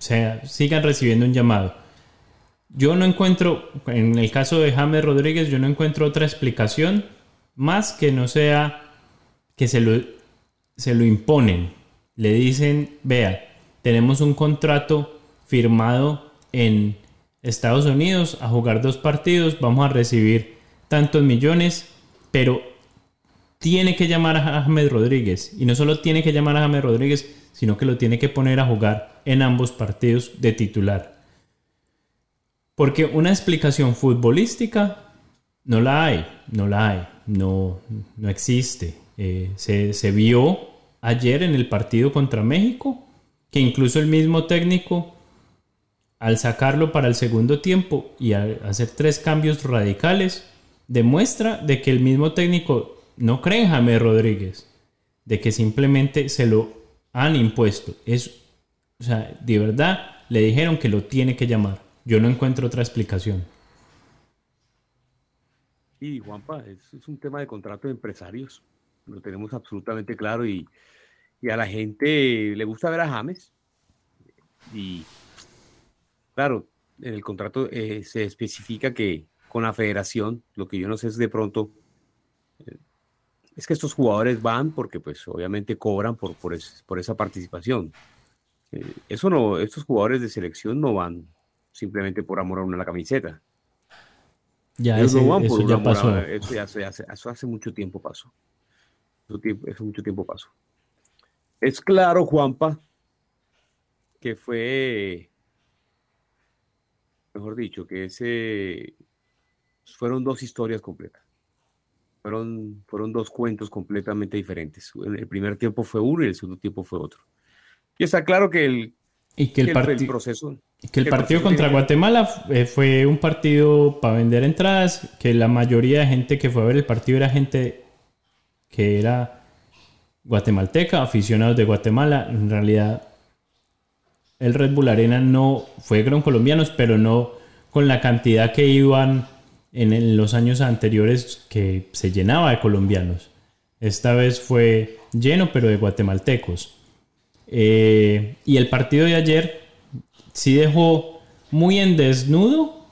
Sea, sigan recibiendo un llamado. Yo no encuentro, en el caso de James Rodríguez, yo no encuentro otra explicación más que no sea que se lo, se lo imponen. Le dicen, vea, tenemos un contrato firmado en Estados Unidos a jugar dos partidos, vamos a recibir tantos millones, pero tiene que llamar a James Rodríguez. Y no solo tiene que llamar a James Rodríguez, sino que lo tiene que poner a jugar en ambos partidos de titular. Porque una explicación futbolística no la hay, no la hay, no, no existe. Eh, se, se vio ayer en el partido contra México que incluso el mismo técnico al sacarlo para el segundo tiempo y hacer tres cambios radicales, demuestra de que el mismo técnico no cree en James Rodríguez, de que simplemente se lo han impuesto. Es, o sea, de verdad le dijeron que lo tiene que llamar. Yo no encuentro otra explicación. Y Juanpa, es, es un tema de contrato de empresarios. Lo tenemos absolutamente claro y, y a la gente le gusta ver a James. Y claro, en el contrato eh, se especifica que con la federación, lo que yo no sé es de pronto, eh, es que estos jugadores van porque pues obviamente cobran por, por, por esa participación. Eh, eso no, estos jugadores de selección no van simplemente por amor a una la camiseta. Ya, ese, no eso ya pasó. eso, ya, hace, eso hace mucho tiempo pasó. Eso, eso mucho tiempo pasó. Es claro, Juanpa, que fue, mejor dicho, que ese fueron dos historias completas. Fueron, fueron dos cuentos completamente diferentes. El primer tiempo fue uno y el segundo tiempo fue otro. Y está claro que el, y que el, proceso. Que el, partido contra Guatemala eh, fue un partido para vender entradas, que la mayoría de gente que fue a ver el partido era gente que era guatemalteca, aficionados de Guatemala. En realidad, el Red Bull Arena no fueron colombianos, pero no con la cantidad que iban en los años anteriores que se llenaba de colombianos. Esta vez fue lleno, pero de guatemaltecos. Eh, y el partido de ayer sí dejó muy en desnudo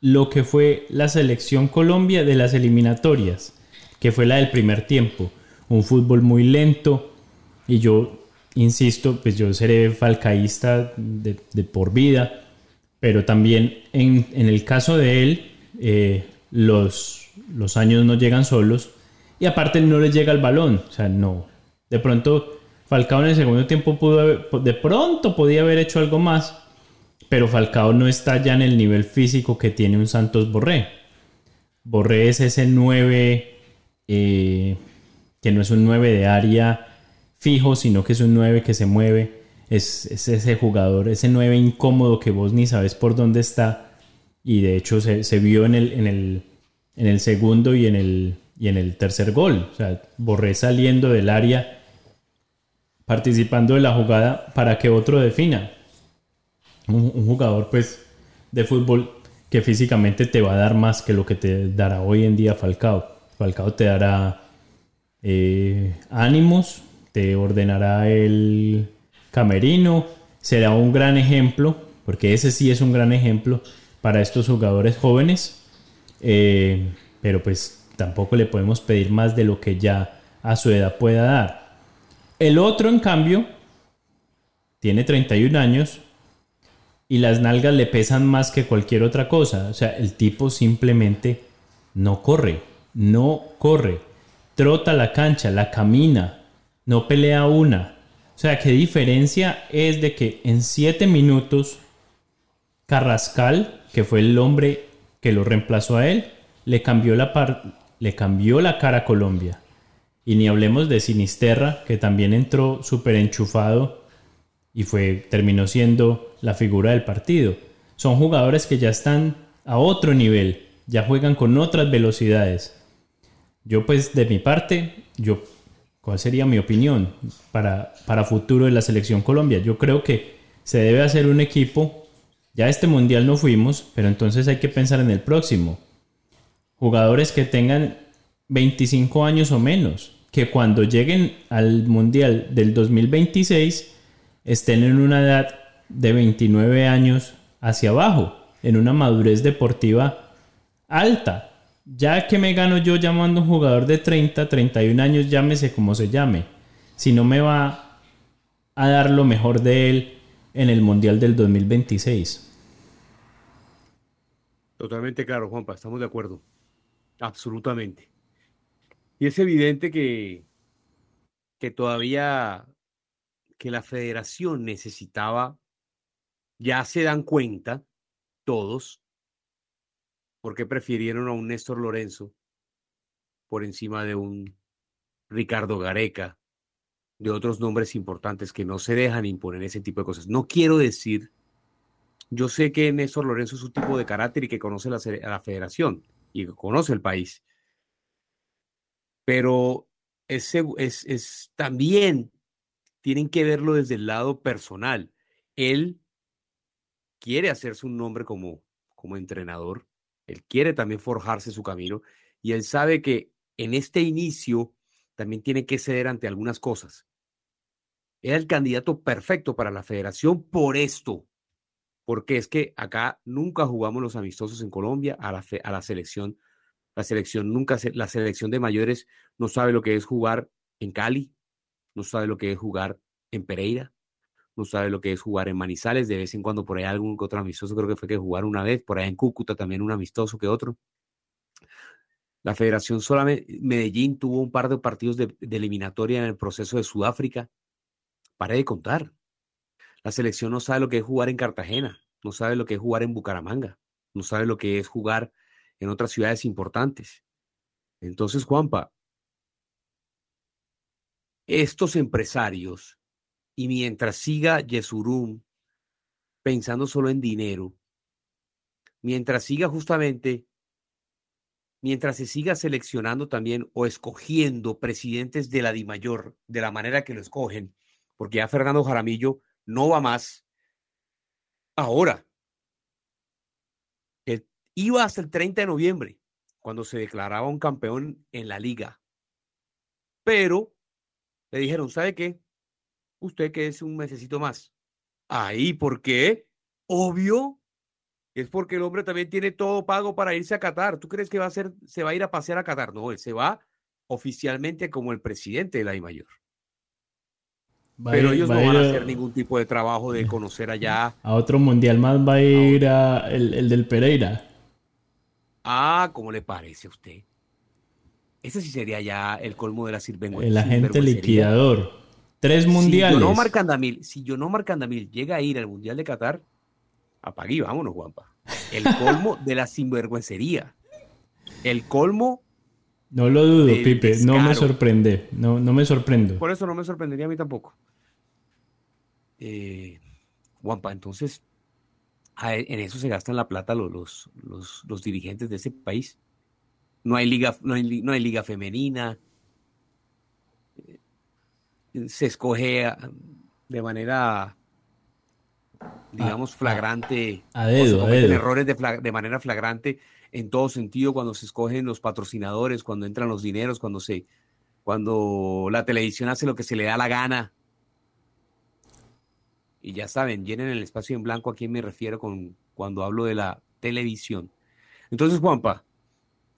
lo que fue la selección Colombia de las eliminatorias, que fue la del primer tiempo un fútbol muy lento y yo insisto, pues yo seré falcaísta de, por vida, pero también en, el caso de él, eh, los, los años no llegan solos y aparte no le llega el balón, o sea, no. De pronto Falcao en el segundo tiempo pudo de pronto podía haber hecho algo más, pero Falcao no está ya en el nivel físico que tiene un Santos Borré. Borré es ese 9 eh, que no es un 9 de área fijo, sino que es un 9 que se mueve. Es, ese jugador, ese 9 incómodo que vos ni sabes por dónde está. Y de hecho se, vio en el, en, el, en el segundo y en el, y en el tercer gol. O sea, Borré saliendo del área, participando de la jugada para que otro defina. Un, un jugador pues de fútbol que físicamente te va a dar más que lo que te dará hoy en día Falcao. Falcao te dará eh, ánimos, te ordenará el camerino, será un gran ejemplo, porque ese sí es un gran ejemplo para estos jugadores jóvenes, eh, pero pues tampoco le podemos pedir más de lo que ya a su edad pueda dar. El otro, en cambio, tiene 31 años y las nalgas le pesan más que cualquier otra cosa. O sea, el tipo simplemente no corre, no corre trota la cancha, la camina, no pelea una. O sea, ¿qué diferencia es de que en siete minutos Carrascal, que fue el hombre que lo reemplazó a él, le cambió la, le cambió la cara a Colombia? Y ni hablemos de Sinisterra, que también entró súper enchufado y fue, terminó siendo la figura del partido. Son jugadores que ya están a otro nivel, ya juegan con otras velocidades. Yo pues de mi parte, yo, ¿cuál sería mi opinión para, para futuro de la selección Colombia? Yo creo que se debe hacer un equipo Ya este mundial no fuimos, pero entonces hay que pensar en el próximo. Jugadores que tengan 25 años o menos, que cuando lleguen al mundial del 2026 estén en una edad de 29 años hacia abajo, en una madurez deportiva alta. Ya que me gano yo llamando a un jugador de 30, 31 años, llámese como se llame, si no me va a dar lo mejor de él en el Mundial del 2026. Totalmente claro, Juanpa, estamos de acuerdo. Absolutamente. Y es evidente que, que todavía que la federación necesitaba, ya se dan cuenta todos, porque prefirieron a un Néstor Lorenzo por encima de un Ricardo Gareca, de otros nombres importantes que no se dejan imponer ese tipo de cosas. No quiero decir, yo sé que Néstor Lorenzo es un tipo de carácter y que conoce la, la federación y que conoce el país, pero es, también tienen que verlo desde el lado personal. Él quiere hacerse un nombre como, como entrenador, él quiere también forjarse su camino y él sabe que en este inicio también tiene que ceder ante algunas cosas. Era el candidato perfecto para la federación por esto, porque es que acá nunca jugamos los amistosos en Colombia a la, a la selección. La selección nunca, la selección de mayores no sabe lo que es jugar en Cali, no sabe lo que es jugar en Pereira, no sabe lo que es jugar en Manizales, de vez en cuando por ahí algún otro amistoso, creo que fue que jugar una vez, por ahí en Cúcuta también un amistoso que otro. La federación solamente, Medellín tuvo un par de partidos de, de eliminatoria en el proceso de Sudáfrica. Pare de contar. La selección no sabe lo que es jugar en Cartagena, no sabe lo que es jugar en Bucaramanga, no sabe lo que es jugar en otras ciudades importantes. Entonces, Juanpa, estos empresarios, y mientras siga Yesurum pensando solo en dinero, mientras siga justamente, mientras se siga seleccionando también o escogiendo presidentes de la DIMAYOR de la manera que lo escogen, porque ya Fernando Jaramillo no va más. Ahora, iba hasta el 30 de noviembre, cuando se declaraba un campeón en la liga. Pero le dijeron, ¿sabe qué? Usted que es un mesecito más. Ahí, ¿por qué? Obvio. Es porque el hombre también tiene todo pago para irse a Qatar. ¿Tú crees que va a ser, se va a ir a pasear a Qatar? No, él se va oficialmente como el presidente de la I mayor. Va Pero ir- ellos no van a hacer ningún tipo de trabajo de conocer allá. A otro mundial más va a ir a el, el del Pereira. Ah, ¿cómo le parece a usted? Ese sí sería ya el colmo de la sirvengüenza. El agente liquidador. Tres mundiales. Si Yonomar Candamil, si Yonomar Candamil llega a ir al Mundial de Qatar, apague y vámonos, Juanpa. El colmo de la sinvergüencería. El colmo, No lo dudo, Pipe. No me sorprende. No, no me sorprendo. por eso no me sorprendería a mí tampoco. Eh, Juanpa, entonces, a- en eso se gastan la plata los, los, los, los dirigentes de ese país. No hay liga, no hay, no hay liga femenina. Eh, Se escoge ah, de manera, digamos, flagrante. a o se dedo, a dedo. errores de, de manera flagrante en todo sentido cuando se escogen los patrocinadores, cuando entran los dineros, cuando se, cuando la televisión hace lo que se le da la gana. Y ya saben, llenen el espacio en blanco a quién me refiero con, cuando hablo de la televisión. Entonces, Juanpa,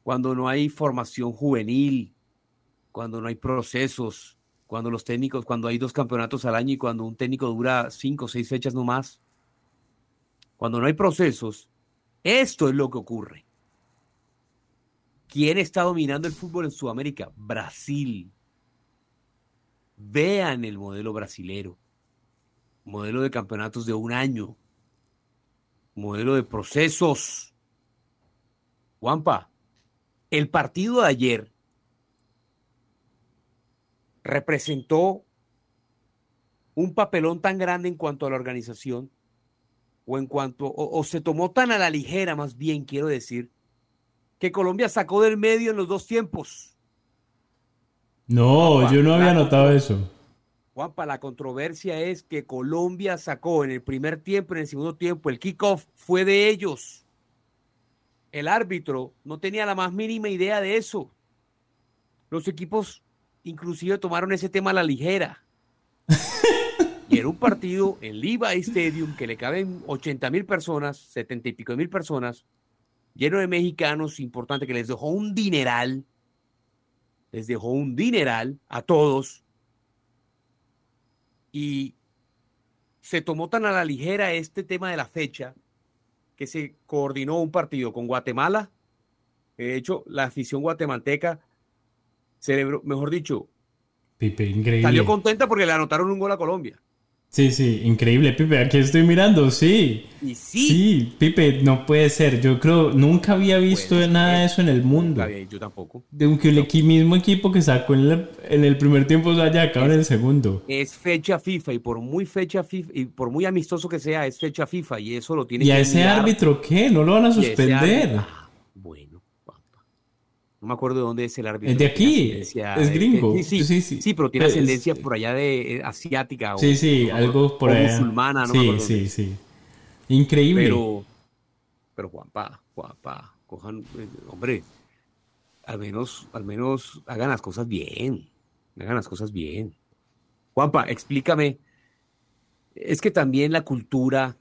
cuando no hay formación juvenil, cuando no hay procesos, cuando los técnicos, cuando hay dos campeonatos al año y cuando un técnico dura cinco o seis fechas no más, cuando no hay procesos, esto es lo que ocurre. ¿Quién está dominando el fútbol en Sudamérica? Brasil. Vean el modelo brasilero. Modelo de campeonatos de un año. Modelo de procesos. Juanpa, el partido de ayer representó un papelón tan grande en cuanto a la organización o en cuanto o, o se tomó tan a la ligera más bien quiero decir que Colombia sacó del medio en los dos tiempos No, yo no había notado eso. Juanpa, la controversia es que Colombia sacó en el primer tiempo, en el segundo tiempo, el kickoff fue de ellos. El árbitro no tenía la más mínima idea de eso. Los equipos inclusive tomaron ese tema a la ligera. y era un partido en Levi Stadium que le caben 80 mil personas, 70 y pico mil personas, lleno de mexicanos, importante, que les dejó un dineral, les dejó un dineral a todos. Y se tomó tan a la ligera este tema de la fecha que se coordinó un partido con Guatemala. De hecho, la afición guatemalteca celebró, mejor dicho, Pipe, increíble. salió contenta porque le anotaron un gol a Colombia. Sí, sí, increíble, Pipe. Aquí estoy mirando, sí. Y sí. Sí, Pipe, no puede ser. Yo creo, nunca había visto Puede nada ser. de eso en el mundo. Yo tampoco. De un que el mismo equipo que sacó en, la- en el primer tiempo se haya acabado en el segundo. Es fecha FIFA y por muy fecha FIFA y por muy amistoso que sea, es fecha FIFA y eso lo tiene ¿Y a que ese mirar. árbitro qué? ¿No lo van a ese suspender? Ah, bueno. No me acuerdo de dónde es el árbitro. Es de aquí, es gringo. sí, sí, Sí, sí, pero tiene ascendencia es- por allá de eh, asiática o, Sí, sí, no algo por o allá. musulmana, no me sí, acuerdo sí, sí. Increíble. Pero, pero Juanpa, Juanpa, cojan, eh, hombre, al menos, al menos hagan las cosas bien, hagan las cosas bien. Juanpa, explícame, es que también la cultura,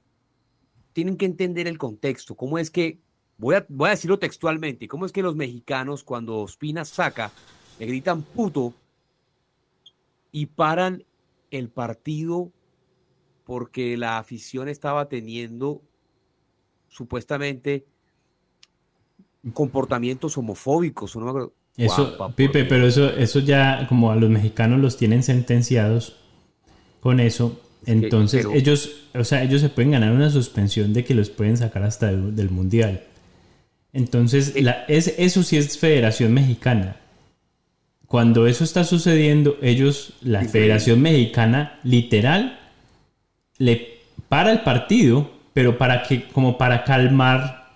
tienen que entender el contexto, cómo es que, voy a, voy a decirlo textualmente, cómo es que los mexicanos cuando Ospina saca, le gritan puto y paran el partido porque la afición estaba teniendo supuestamente comportamientos homofóbicos. no me acuerdo. Eso, Pipe, Dios. pero eso, eso ya, como a los mexicanos los tienen sentenciados con eso, que, entonces pero- ellos, o sea, ellos se pueden ganar una suspensión de que los pueden sacar hasta del, del mundial. Entonces, la- es, eso sí es Federación Mexicana. Cuando eso está sucediendo, ellos, la Diferente. Federación Mexicana, literal, le para el partido, pero para que, como para calmar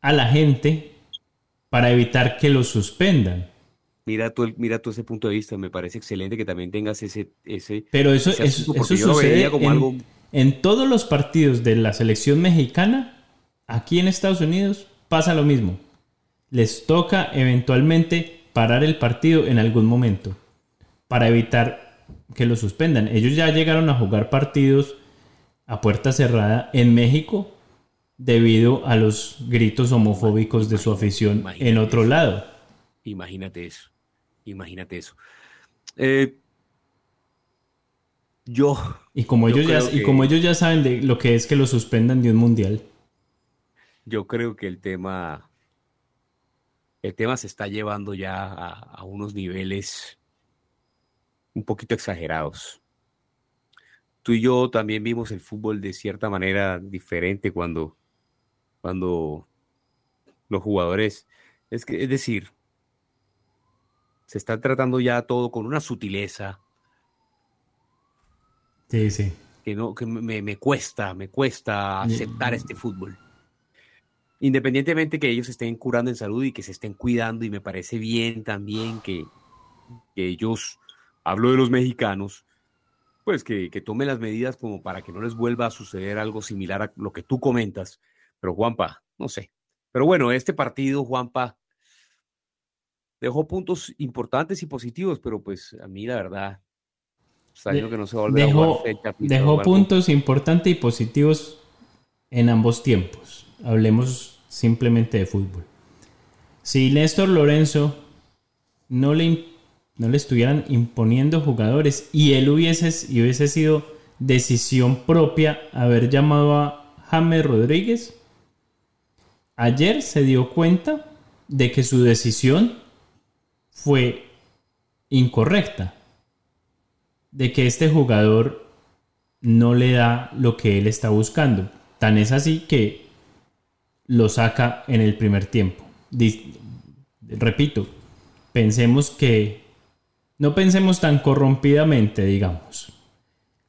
a la gente, para evitar que lo suspendan. Mira tú, mira tú ese punto de vista, me parece excelente que también tengas ese... ese Pero eso, ese eso, asunto, sucede como en, algo... en todos los partidos de la selección mexicana, aquí en Estados Unidos, pasa lo mismo. Les toca eventualmente parar el partido en algún momento para evitar que lo suspendan. Ellos ya llegaron a jugar partidos a puerta cerrada en México debido a los gritos homofóbicos de su afición en otro eso. lado. Imagínate eso, imagínate eso. Eh, yo, Y como, Yo ellos ya, y que- como ellos ya saben de lo que es que lo suspendan de un mundial. Yo creo que el tema, el tema se está llevando ya a, a unos niveles un poquito exagerados. Tú y yo también vimos el fútbol de cierta manera diferente cuando, cuando los jugadores, es que, es decir, se está tratando ya todo con una sutileza Sí, sí. que no, que me, me cuesta, me cuesta aceptar este fútbol. Independientemente que ellos estén curando en salud y que se estén cuidando, y me parece bien también que, que ellos, hablo de los mexicanos, pues que, que tomen las medidas como para que no les vuelva a suceder algo similar a lo que tú comentas. Pero Juanpa, no sé. Pero bueno, este partido, Juanpa, dejó puntos importantes y positivos, pero pues a mí la verdad, sabiendo que no se va a volver a Dejó, jugar fecha dejó puntos importantes y positivos en ambos tiempos. Hablemos simplemente de fútbol. Si Néstor Lorenzo no le, no le estuvieran imponiendo jugadores y él hubiese, y hubiese sido decisión propia haber llamado a James Rodríguez, ayer se dio cuenta de que su decisión fue incorrecta de que este jugador no le da lo que él está buscando. Tan es así que lo saca en el primer tiempo. Repito, pensemos que no pensemos tan corrompidamente, digamos.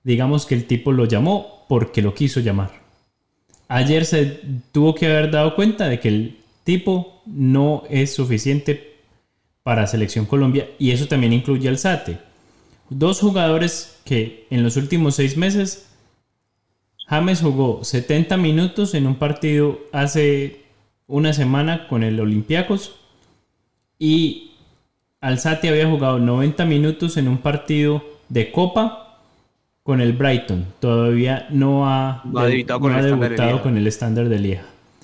Digamos que el tipo lo llamó porque lo quiso llamar. Ayer se tuvo que haber dado cuenta de que el tipo no es suficiente para Selección Colombia y eso también incluye al SATE dos jugadores que en los últimos seis meses James jugó 70 minutos en un partido hace una semana con el Olympiacos y Alzati había jugado 90 minutos en un partido de Copa con el Brighton. Todavía no ha, No ha debutado con no el ha de debutado con el estándar de Lieja.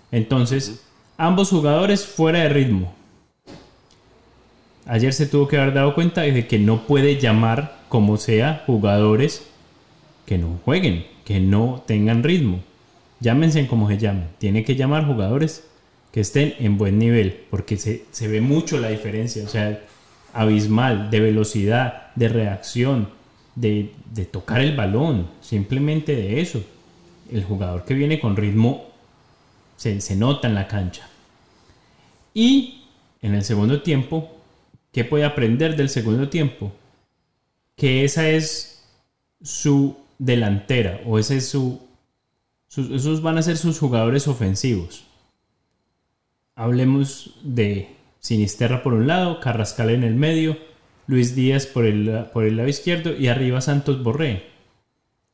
Entonces, ambos jugadores fuera de ritmo. Ayer se tuvo que haber dado cuenta de que no puede llamar como sea jugadores que no jueguen, que no tengan ritmo. Llámense como se llamen. Tiene que llamar jugadores que estén en buen nivel, porque se, se ve mucho la diferencia, o sea, abismal de velocidad, de reacción, de, de tocar el balón, simplemente de eso. El jugador que viene con ritmo se, se nota en la cancha. Y en el segundo tiempo, ¿qué puede aprender del segundo tiempo? Que esa es su delantera o ese es su, sus- esos van a ser sus jugadores ofensivos. Hablemos de Sinisterra por un lado, Carrascal en el medio, Luis Díaz por el, por el lado izquierdo y arriba Santos Borré.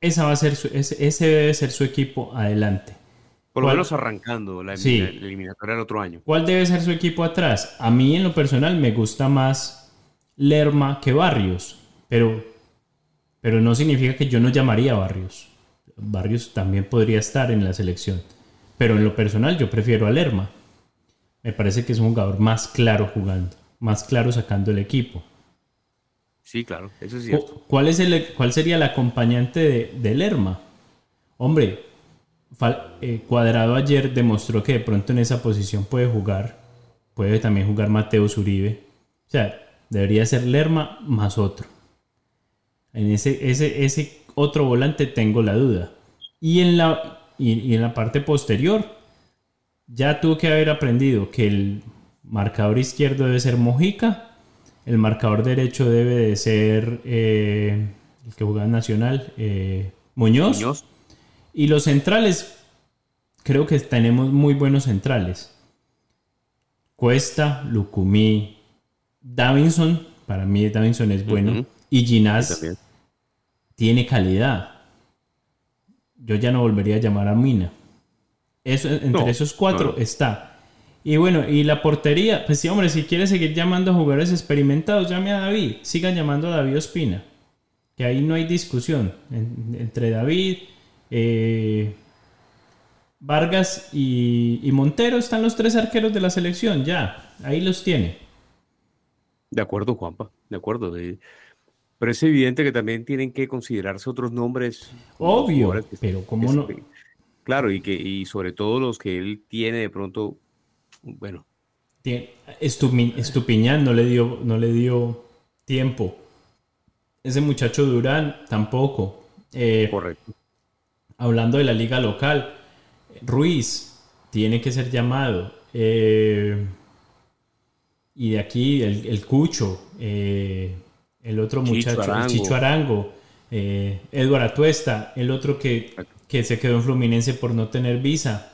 Esa va a ser su- ese, ese debe ser su equipo adelante. Por lo ¿Cuál- menos arrancando la, Sí. la eliminatoria del otro año. ¿Cuál debe ser su equipo atrás? A mí en lo personal me gusta más Lerma que Barrios, pero, pero no significa que yo no llamaría a Barrios. Barrios también podría estar en la selección, pero en lo personal yo prefiero a Lerma. Me parece que es un jugador más claro jugando, más claro sacando el equipo. Sí, claro, eso es cierto. Cu- ¿Cuál, es el, ¿Cuál sería el acompañante de, de Lerma? Hombre, Fal- eh, Cuadrado ayer demostró que de pronto en esa posición puede jugar. Puede también jugar Mateus Uribe. O sea, debería ser Lerma más otro. En ese, ese, ese otro volante tengo la duda. Y en la, y, y en la parte posterior, ya tuvo que haber aprendido que el marcador izquierdo debe ser Mojica, el marcador derecho debe de ser eh, el que juega en Nacional, eh, Muñoz. Muñoz, Y los centrales, creo que tenemos muy buenos centrales. Cuesta, Lucumí, Davinson, para mí Davinson es bueno. Y Ginás. Tiene calidad. Yo ya no volvería a llamar a Mina. Eso, entre No, esos cuatro está. Y bueno, y la portería, pues sí, hombre, si quiere seguir llamando a jugadores experimentados, llame a David. Sigan llamando a David Ospina. Que ahí no hay discusión. En- entre David, eh, Vargas y, y Montero están los tres arqueros de la selección. Ya, ahí los tiene. De acuerdo, Juanpa, de acuerdo. de- Pero es evidente que también tienen que considerarse otros nombres. Obvio, que- pero ¿cómo que- no? Claro, y que y sobre todo los que él tiene de pronto, bueno, Estupi- Estupiñán no le dio, no le dio tiempo. Ese muchacho Durán tampoco. Eh, correcto. hablando de la liga local, Ruiz tiene que ser llamado. Eh, y de aquí el, el Cucho, eh, el otro Chicho muchacho, el Arango. Chicho Arango, eh, Eduardo Atuesta, el otro que, que se quedó en Fluminense por no tener visa.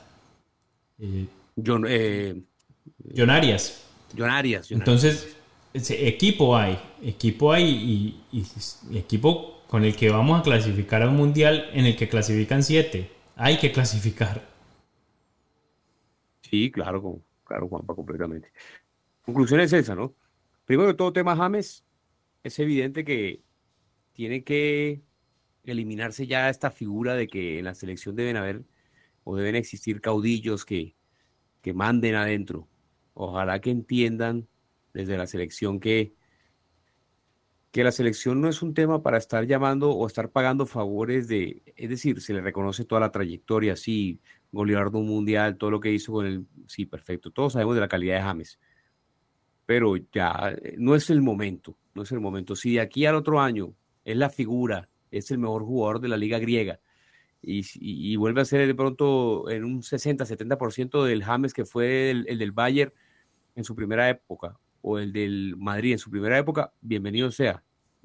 Eh, John, eh, John Arias. John Arias. John Entonces, equipo hay, equipo hay y, y- y equipo con el que vamos a clasificar a un mundial en el que clasifican siete. Hay que clasificar. Sí, claro, claro, Juanpa, completamente. Conclusión es esa, ¿no? Primero todo, tema James, es evidente que tiene que eliminarse ya esta figura de que en la selección deben haber o deben existir caudillos que, que manden adentro. Ojalá que entiendan desde la selección que, que la selección no es un tema para estar llamando o estar pagando favores de, es decir, se le reconoce toda la trayectoria, sí, goleador de un mundial, todo lo que hizo con el, sí, perfecto, todos sabemos de la calidad de James, pero ya eh, no es el momento, no es el momento. Si de aquí al otro año es la figura, es el mejor jugador de la liga griega y, y- y vuelve a ser de pronto en un 60-70% del James que fue el, el del Bayern en su primera época o el del Madrid en su primera época, bienvenido sea.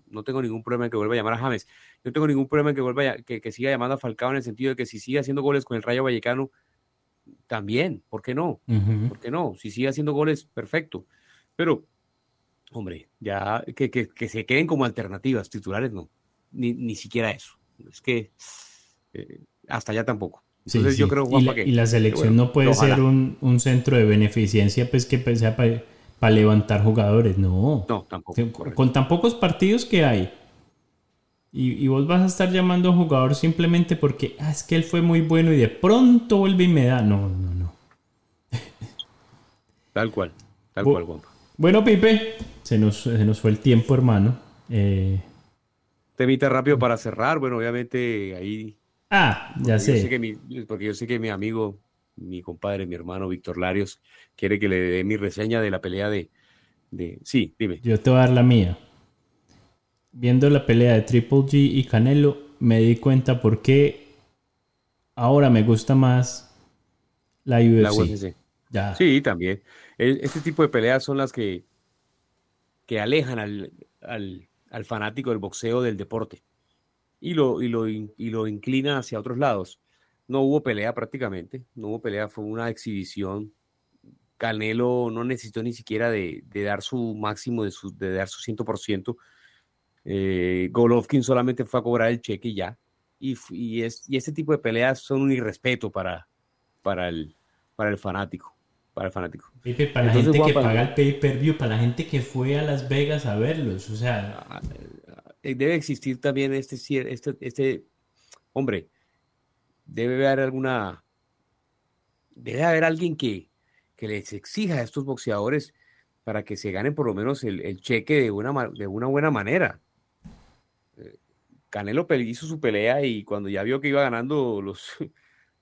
No tengo ningún problema en que vuelva a llamar a James. No tengo ningún problema en que vuelva a- que, que siga llamando a Falcao en el sentido de que si sigue haciendo goles con el Rayo Vallecano, también, ¿por qué no? Ujú. ¿Por qué no? Si sigue haciendo goles, perfecto. Pero hombre, ya que, que, que se queden como alternativas titulares, no, ni, ni siquiera eso. Es que eh, hasta allá tampoco. Sí, Entonces yo sí. creo, y, Juanpa, la, que y la selección bueno, no puede ojalá. ser un, un centro de beneficencia pues que sea para levantar jugadores, no. No, tampoco. Con- tan pocos partidos que hay. Y, y vos vas a estar llamando a un jugador simplemente porque ah, es que él fue muy bueno y de pronto vuelve y me da. No, no, no. Tal cual, tal Bu- cual, Juanpa. Bueno, Pipe, se nos, se nos fue el tiempo, hermano. Eh, Temita rápido para cerrar. Bueno, obviamente ahí. ah, ya sé. que mi, porque yo sé que mi amigo, mi compadre, mi hermano Víctor Larios, quiere que le dé mi reseña de la pelea de. de... Sí, dime. Yo te voy a dar la mía. Viendo la pelea de Triple G y Canelo, me di cuenta por qué ahora me gusta más la UFC. La UFC. Ya. Sí, también. E- Este tipo de peleas son las que, que alejan al, al- al fanático del boxeo del deporte y lo, y, lo, y lo inclina hacia otros lados. No hubo pelea prácticamente, no hubo pelea, fue una exhibición. Canelo no necesitó ni siquiera de, de dar su máximo, de, su, de dar su 100%. Eh, Golovkin solamente fue a cobrar el cheque y ya. Y, y, es, y este tipo de peleas son un irrespeto para, para, el, para el fanático. Para el fanático. Para Entonces, la gente que paga el pay-per-view, para la gente que fue a Las Vegas a verlos. O sea, Ah, eh, debe existir también este, este, este, hombre, debe haber alguna, debe haber alguien que, que les exija a estos boxeadores para que se ganen por lo menos el, el cheque de una, de una buena manera. Eh, Canelo hizo su pelea y cuando ya vio que iba ganando los,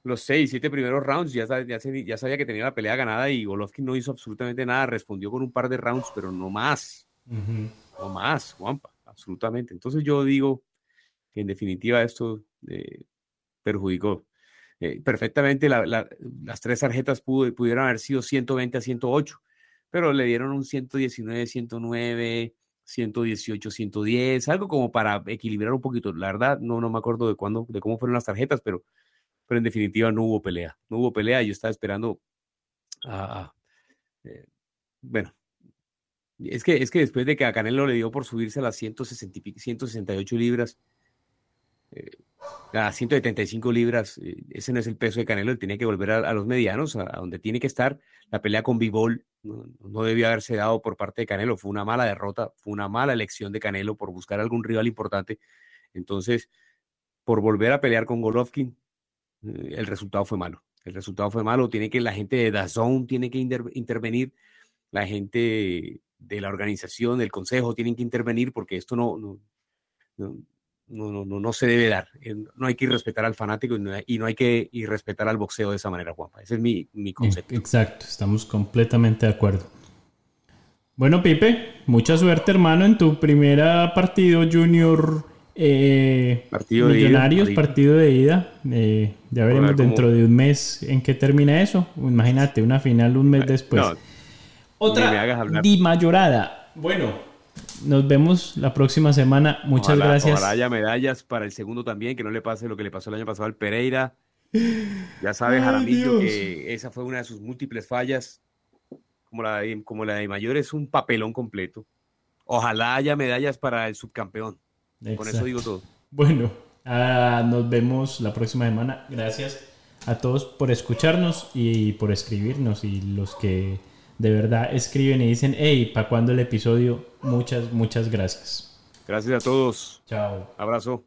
los seis, siete primeros rounds, ya, ya, ya sabía que tenía la pelea ganada y Golovkin no hizo absolutamente nada, respondió con un par de rounds, pero no más. ujú. No más, Juanpa, absolutamente. Entonces yo digo que en definitiva esto eh, perjudicó. Eh, perfectamente la- la- las tres tarjetas pudo- pudieron haber sido 120 a 108, pero le dieron un 119, 109, 118, 110, algo como para equilibrar un poquito. La verdad, no, no me acuerdo de cuándo, de cómo fueron las tarjetas, pero, pero en definitiva no hubo pelea. No hubo pelea. Yo estaba esperando a, eh, bueno, es que, es que después de que a Canelo le dio por subirse a las 160 y pico- 168 libras, eh, a 175 libras, eh, ese no es el peso de Canelo, él tiene que volver a, los medianos, a, donde tiene que estar. La pelea con Bivol no, no debió haberse dado por parte de Canelo, fue una mala derrota, fue una mala elección de Canelo por buscar algún rival importante. Entonces, por volver a pelear con Golovkin, el resultado fue malo. El resultado fue malo, tiene que la gente de DAZN tiene que inter- intervenir, la gente de la organización, del consejo, tienen que intervenir porque esto no, no, no, no, no, no- no se debe dar. Eh, No hay que irrespetar al fanático y no hay, y no hay que irrespetar al boxeo de esa manera, Juanpa. Ese es mi, mi concepto. Exacto, estamos completamente de acuerdo. Bueno, Pipe, mucha suerte, hermano, en tu primera partido junior eh, Partido de ida, Millonarios, ahorita. partido de ida. Eh, ya veremos ver cómo- dentro de un mes en qué termina eso. Imagínate, una final un mes después. No, Otra. Di Mayorada. Bueno, nos vemos la próxima semana. Muchas ojalá- gracias. Ojalá haya medallas para el segundo también, que no le pase lo que le pasó el año pasado al Pereira. Ya sabes, Ay, Jaramillo, Dios. que esa fue una de sus múltiples fallas. Como la, de, como la de Mayor es un papelón completo. Ojalá haya medallas para el subcampeón. Con eso digo todo. Bueno, ah, nos vemos la próxima semana. Gracias a todos por escucharnos y por escribirnos y los que de verdad escriben y dicen, hey, ¿para cuándo el episodio? Muchas, muchas gracias. Gracias a todos. Chao. Abrazo.